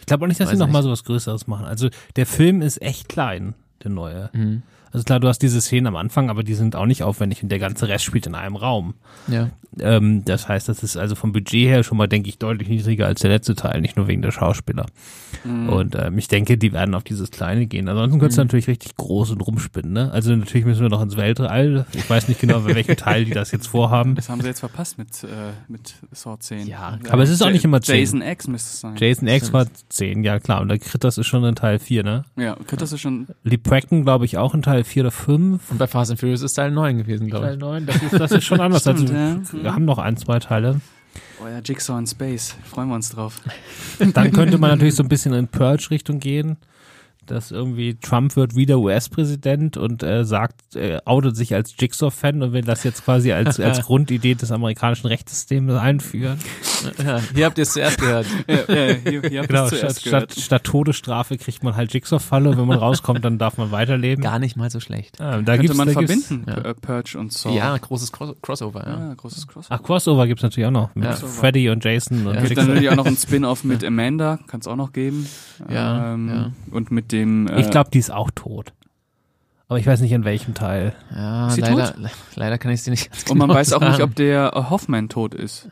Ich glaube auch nicht, dass Weiß sie noch nicht. mal sowas Größeres machen. Also der Film ist echt klein, der neue. Mhm. Also klar, du hast diese Szenen am Anfang, aber die sind auch nicht aufwendig und der ganze Rest spielt in einem Raum. Ja. Ähm, das heißt, das ist also vom Budget her schon mal, denke ich, deutlich niedriger als der letzte Teil, nicht nur wegen der Schauspieler. Und ähm, ich denke, die werden auf dieses Kleine gehen. Ansonsten könntest du natürlich richtig groß und rumspinnen. Ne? Also natürlich müssen wir noch ins Weltall. Ich weiß nicht genau, bei welchem Teil die das jetzt vorhaben. Das haben sie jetzt verpasst mit, äh, mit Saw 10. Ja, aber es ist auch Ja- nicht immer 10. Jason X müsste es sein. Jason X war 10, ja klar. Und der Critters ist schon in Teil 4, ne? ja, könntest du schon Lee glaube ich, auch in Teil 4 oder 5. Und bei Fast and Furious ist Teil 9 gewesen, glaube Teil ich. 9, das ist, das ist schon anders. also, Stimmt, wir haben noch ein, zwei Teile. Oh ja, Jigsaw in Space. Freuen wir uns drauf. Dann könnte man natürlich so ein bisschen in Purge-Richtung gehen, dass irgendwie Trump wird wieder US-Präsident und äh, sagt, äh, outet sich als Jigsaw-Fan und will das jetzt quasi als, als Grundidee des amerikanischen Rechtssystems einführen. Ja, hier habt ihr es zuerst gehört. ja, ja, hier, hier habt Genau, statt, zuerst statt, gehört. statt Todesstrafe kriegt man halt Jigsaw-Falle und wenn man rauskommt, dann darf man weiterleben. Gar nicht mal so schlecht. Ah, da Könnte gibt's, man da verbinden, ja. P- Purge und Saw. Ja, großes Cross Crossover, ja. Ja, großes Crossover. Ach, Crossover gibt's natürlich auch noch. Mit Ja. Freddy und Jason und Ja. Gibt dann natürlich auch noch ein Spin-off mit Amanda, kann es auch noch geben. Ja, ähm, ja. Und mit dem. Äh, Ich glaube, die ist auch tot. Aber ich weiß nicht in welchem Teil. Ja, Ist sie leider, le- leider kann ich sie nicht ganz Und man genau weiß auch nicht, sagen. ob der äh, Hoffman tot ist.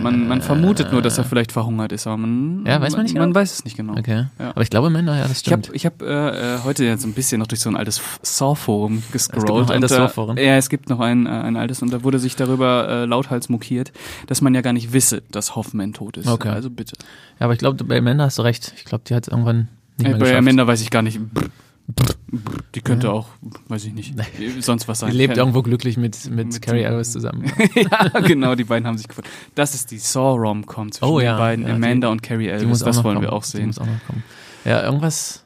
Man, man vermutet nur, dass er vielleicht verhungert ist, aber man, Ja, weiß man nicht man genau? weiß es nicht genau. Okay. Ja. Aber ich glaube, Männer, ja, das Ich habe stimmt. ich hab, äh, äh, heute jetzt ein bisschen noch durch so ein altes Saw-Forum gescrollt. Es gibt noch ein altes und, äh? Ja, es gibt noch ein, äh, ein altes und da wurde sich darüber äh, lauthals mokiert, dass man ja gar nicht wisse, dass Hoffman tot ist. Okay. Also bitte. ja, aber ich glaube, bei Amanda hast du recht. Ich glaube, die hat es irgendwann nicht Äh, mehr bei geschafft. Amanda weiß ich gar nicht. Die könnte auch, weiß ich nicht, sonst was sein. Die lebt Keine- irgendwo glücklich mit, mit, Mit Carrie Ellis zusammen. ja, genau, die beiden haben sich gefunden. Das ist die Saw-Rom-Com zwischen Oh den ja, beiden, ja, die- Amanda und Carrie Elvis. Das wollen kommen. wir auch Die sehen. muss auch noch kommen. Ja, irgendwas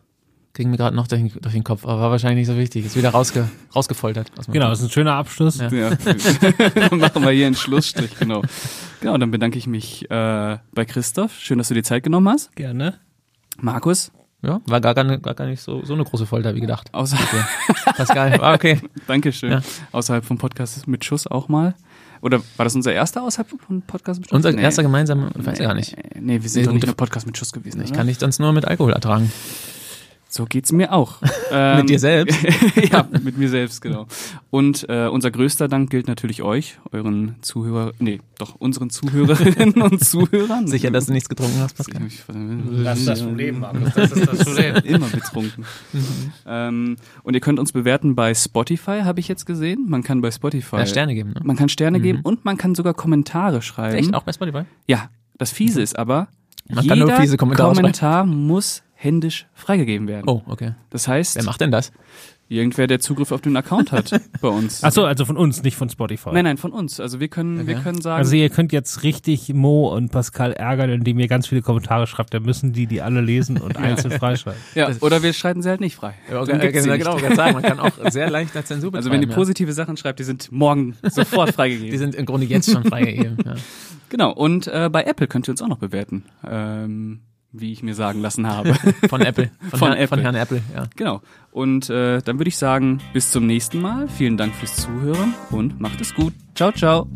ging mir gerade noch durch, den- durch den Kopf, aber war wahrscheinlich nicht so wichtig. Ist wieder rausge, rausgefoltert. Genau, Kopf. das ist ein schöner Abschluss. Ja. Ja, dann machen wir hier einen Schlussstrich, genau. Genau, dann bedanke ich mich äh, bei Christoph. Schön, dass du dir Zeit genommen hast. Gerne. Markus, Ja, war gar, gar, gar nicht so, so eine große Folter wie gedacht. außer, Pascal, war okay. Dankeschön. Ja. Außerhalb vom Podcast mit Schuss auch mal. Oder war das unser erster außerhalb von Podcast mit Schuss? Unser erster gemeinsamer, weiß ich gar nicht. Nee, wir sind Nee, doch nicht nur Podcast mit Schuss gewesen. Ich oder? kann dich sonst nur mit Alkohol ertragen. So geht's mir auch. Ähm, Mit dir selbst? ja, mit mir selbst, genau. Und äh, unser größter Dank gilt natürlich euch, euren Zuhörer, nee, doch unseren Zuhörerinnen und Zuhörern. Sicher, dass du nichts getrunken hast, Pascal? Das ist das Problem, Markus. Das ist das Problem. Immer betrunken. ähm, und ihr könnt uns bewerten bei Spotify, habe ich jetzt gesehen. Man kann bei Spotify Ja, Sterne geben, ne? Man kann Sterne geben und man kann sogar Kommentare schreiben. Echt? Auch bei Spotify? Ja, das Fiese ist aber, Man jeder kann nur fiese Kommentare Kommentar muss händisch freigegeben werden. Oh, okay. Das heißt, Wer macht denn das? irgendwer, der Zugriff auf den Account hat bei uns. Achso, also von uns, nicht von Spotify. Nein, nein, von uns. Also wir können, wir Okay. können sagen, Also ihr könnt jetzt richtig Mo und Pascal ärgern, indem ihr ganz viele Kommentare schreibt. Dann müssen die die alle lesen und einzeln freischreiben. ja, oder wir schalten sie halt nicht frei. Ja, Dann gibt's sie nicht. genau, kann sagen. Man kann auch sehr leicht als Zensur Also wenn ihr betreiben, ja. positive Sachen schreibt, die sind morgen sofort Die freigegeben. sind im Grunde jetzt schon freigegeben. Ja. genau. Und äh, bei Apple könnt ihr uns auch noch bewerten, ähm, wie ich mir sagen lassen habe. Von Apple. Von, Von Herrn, Apple. von Herrn Apple, ja. genau. Und äh, dann würde ich sagen, bis zum nächsten Mal. Vielen Dank fürs Zuhören und macht es gut. Ciao, ciao.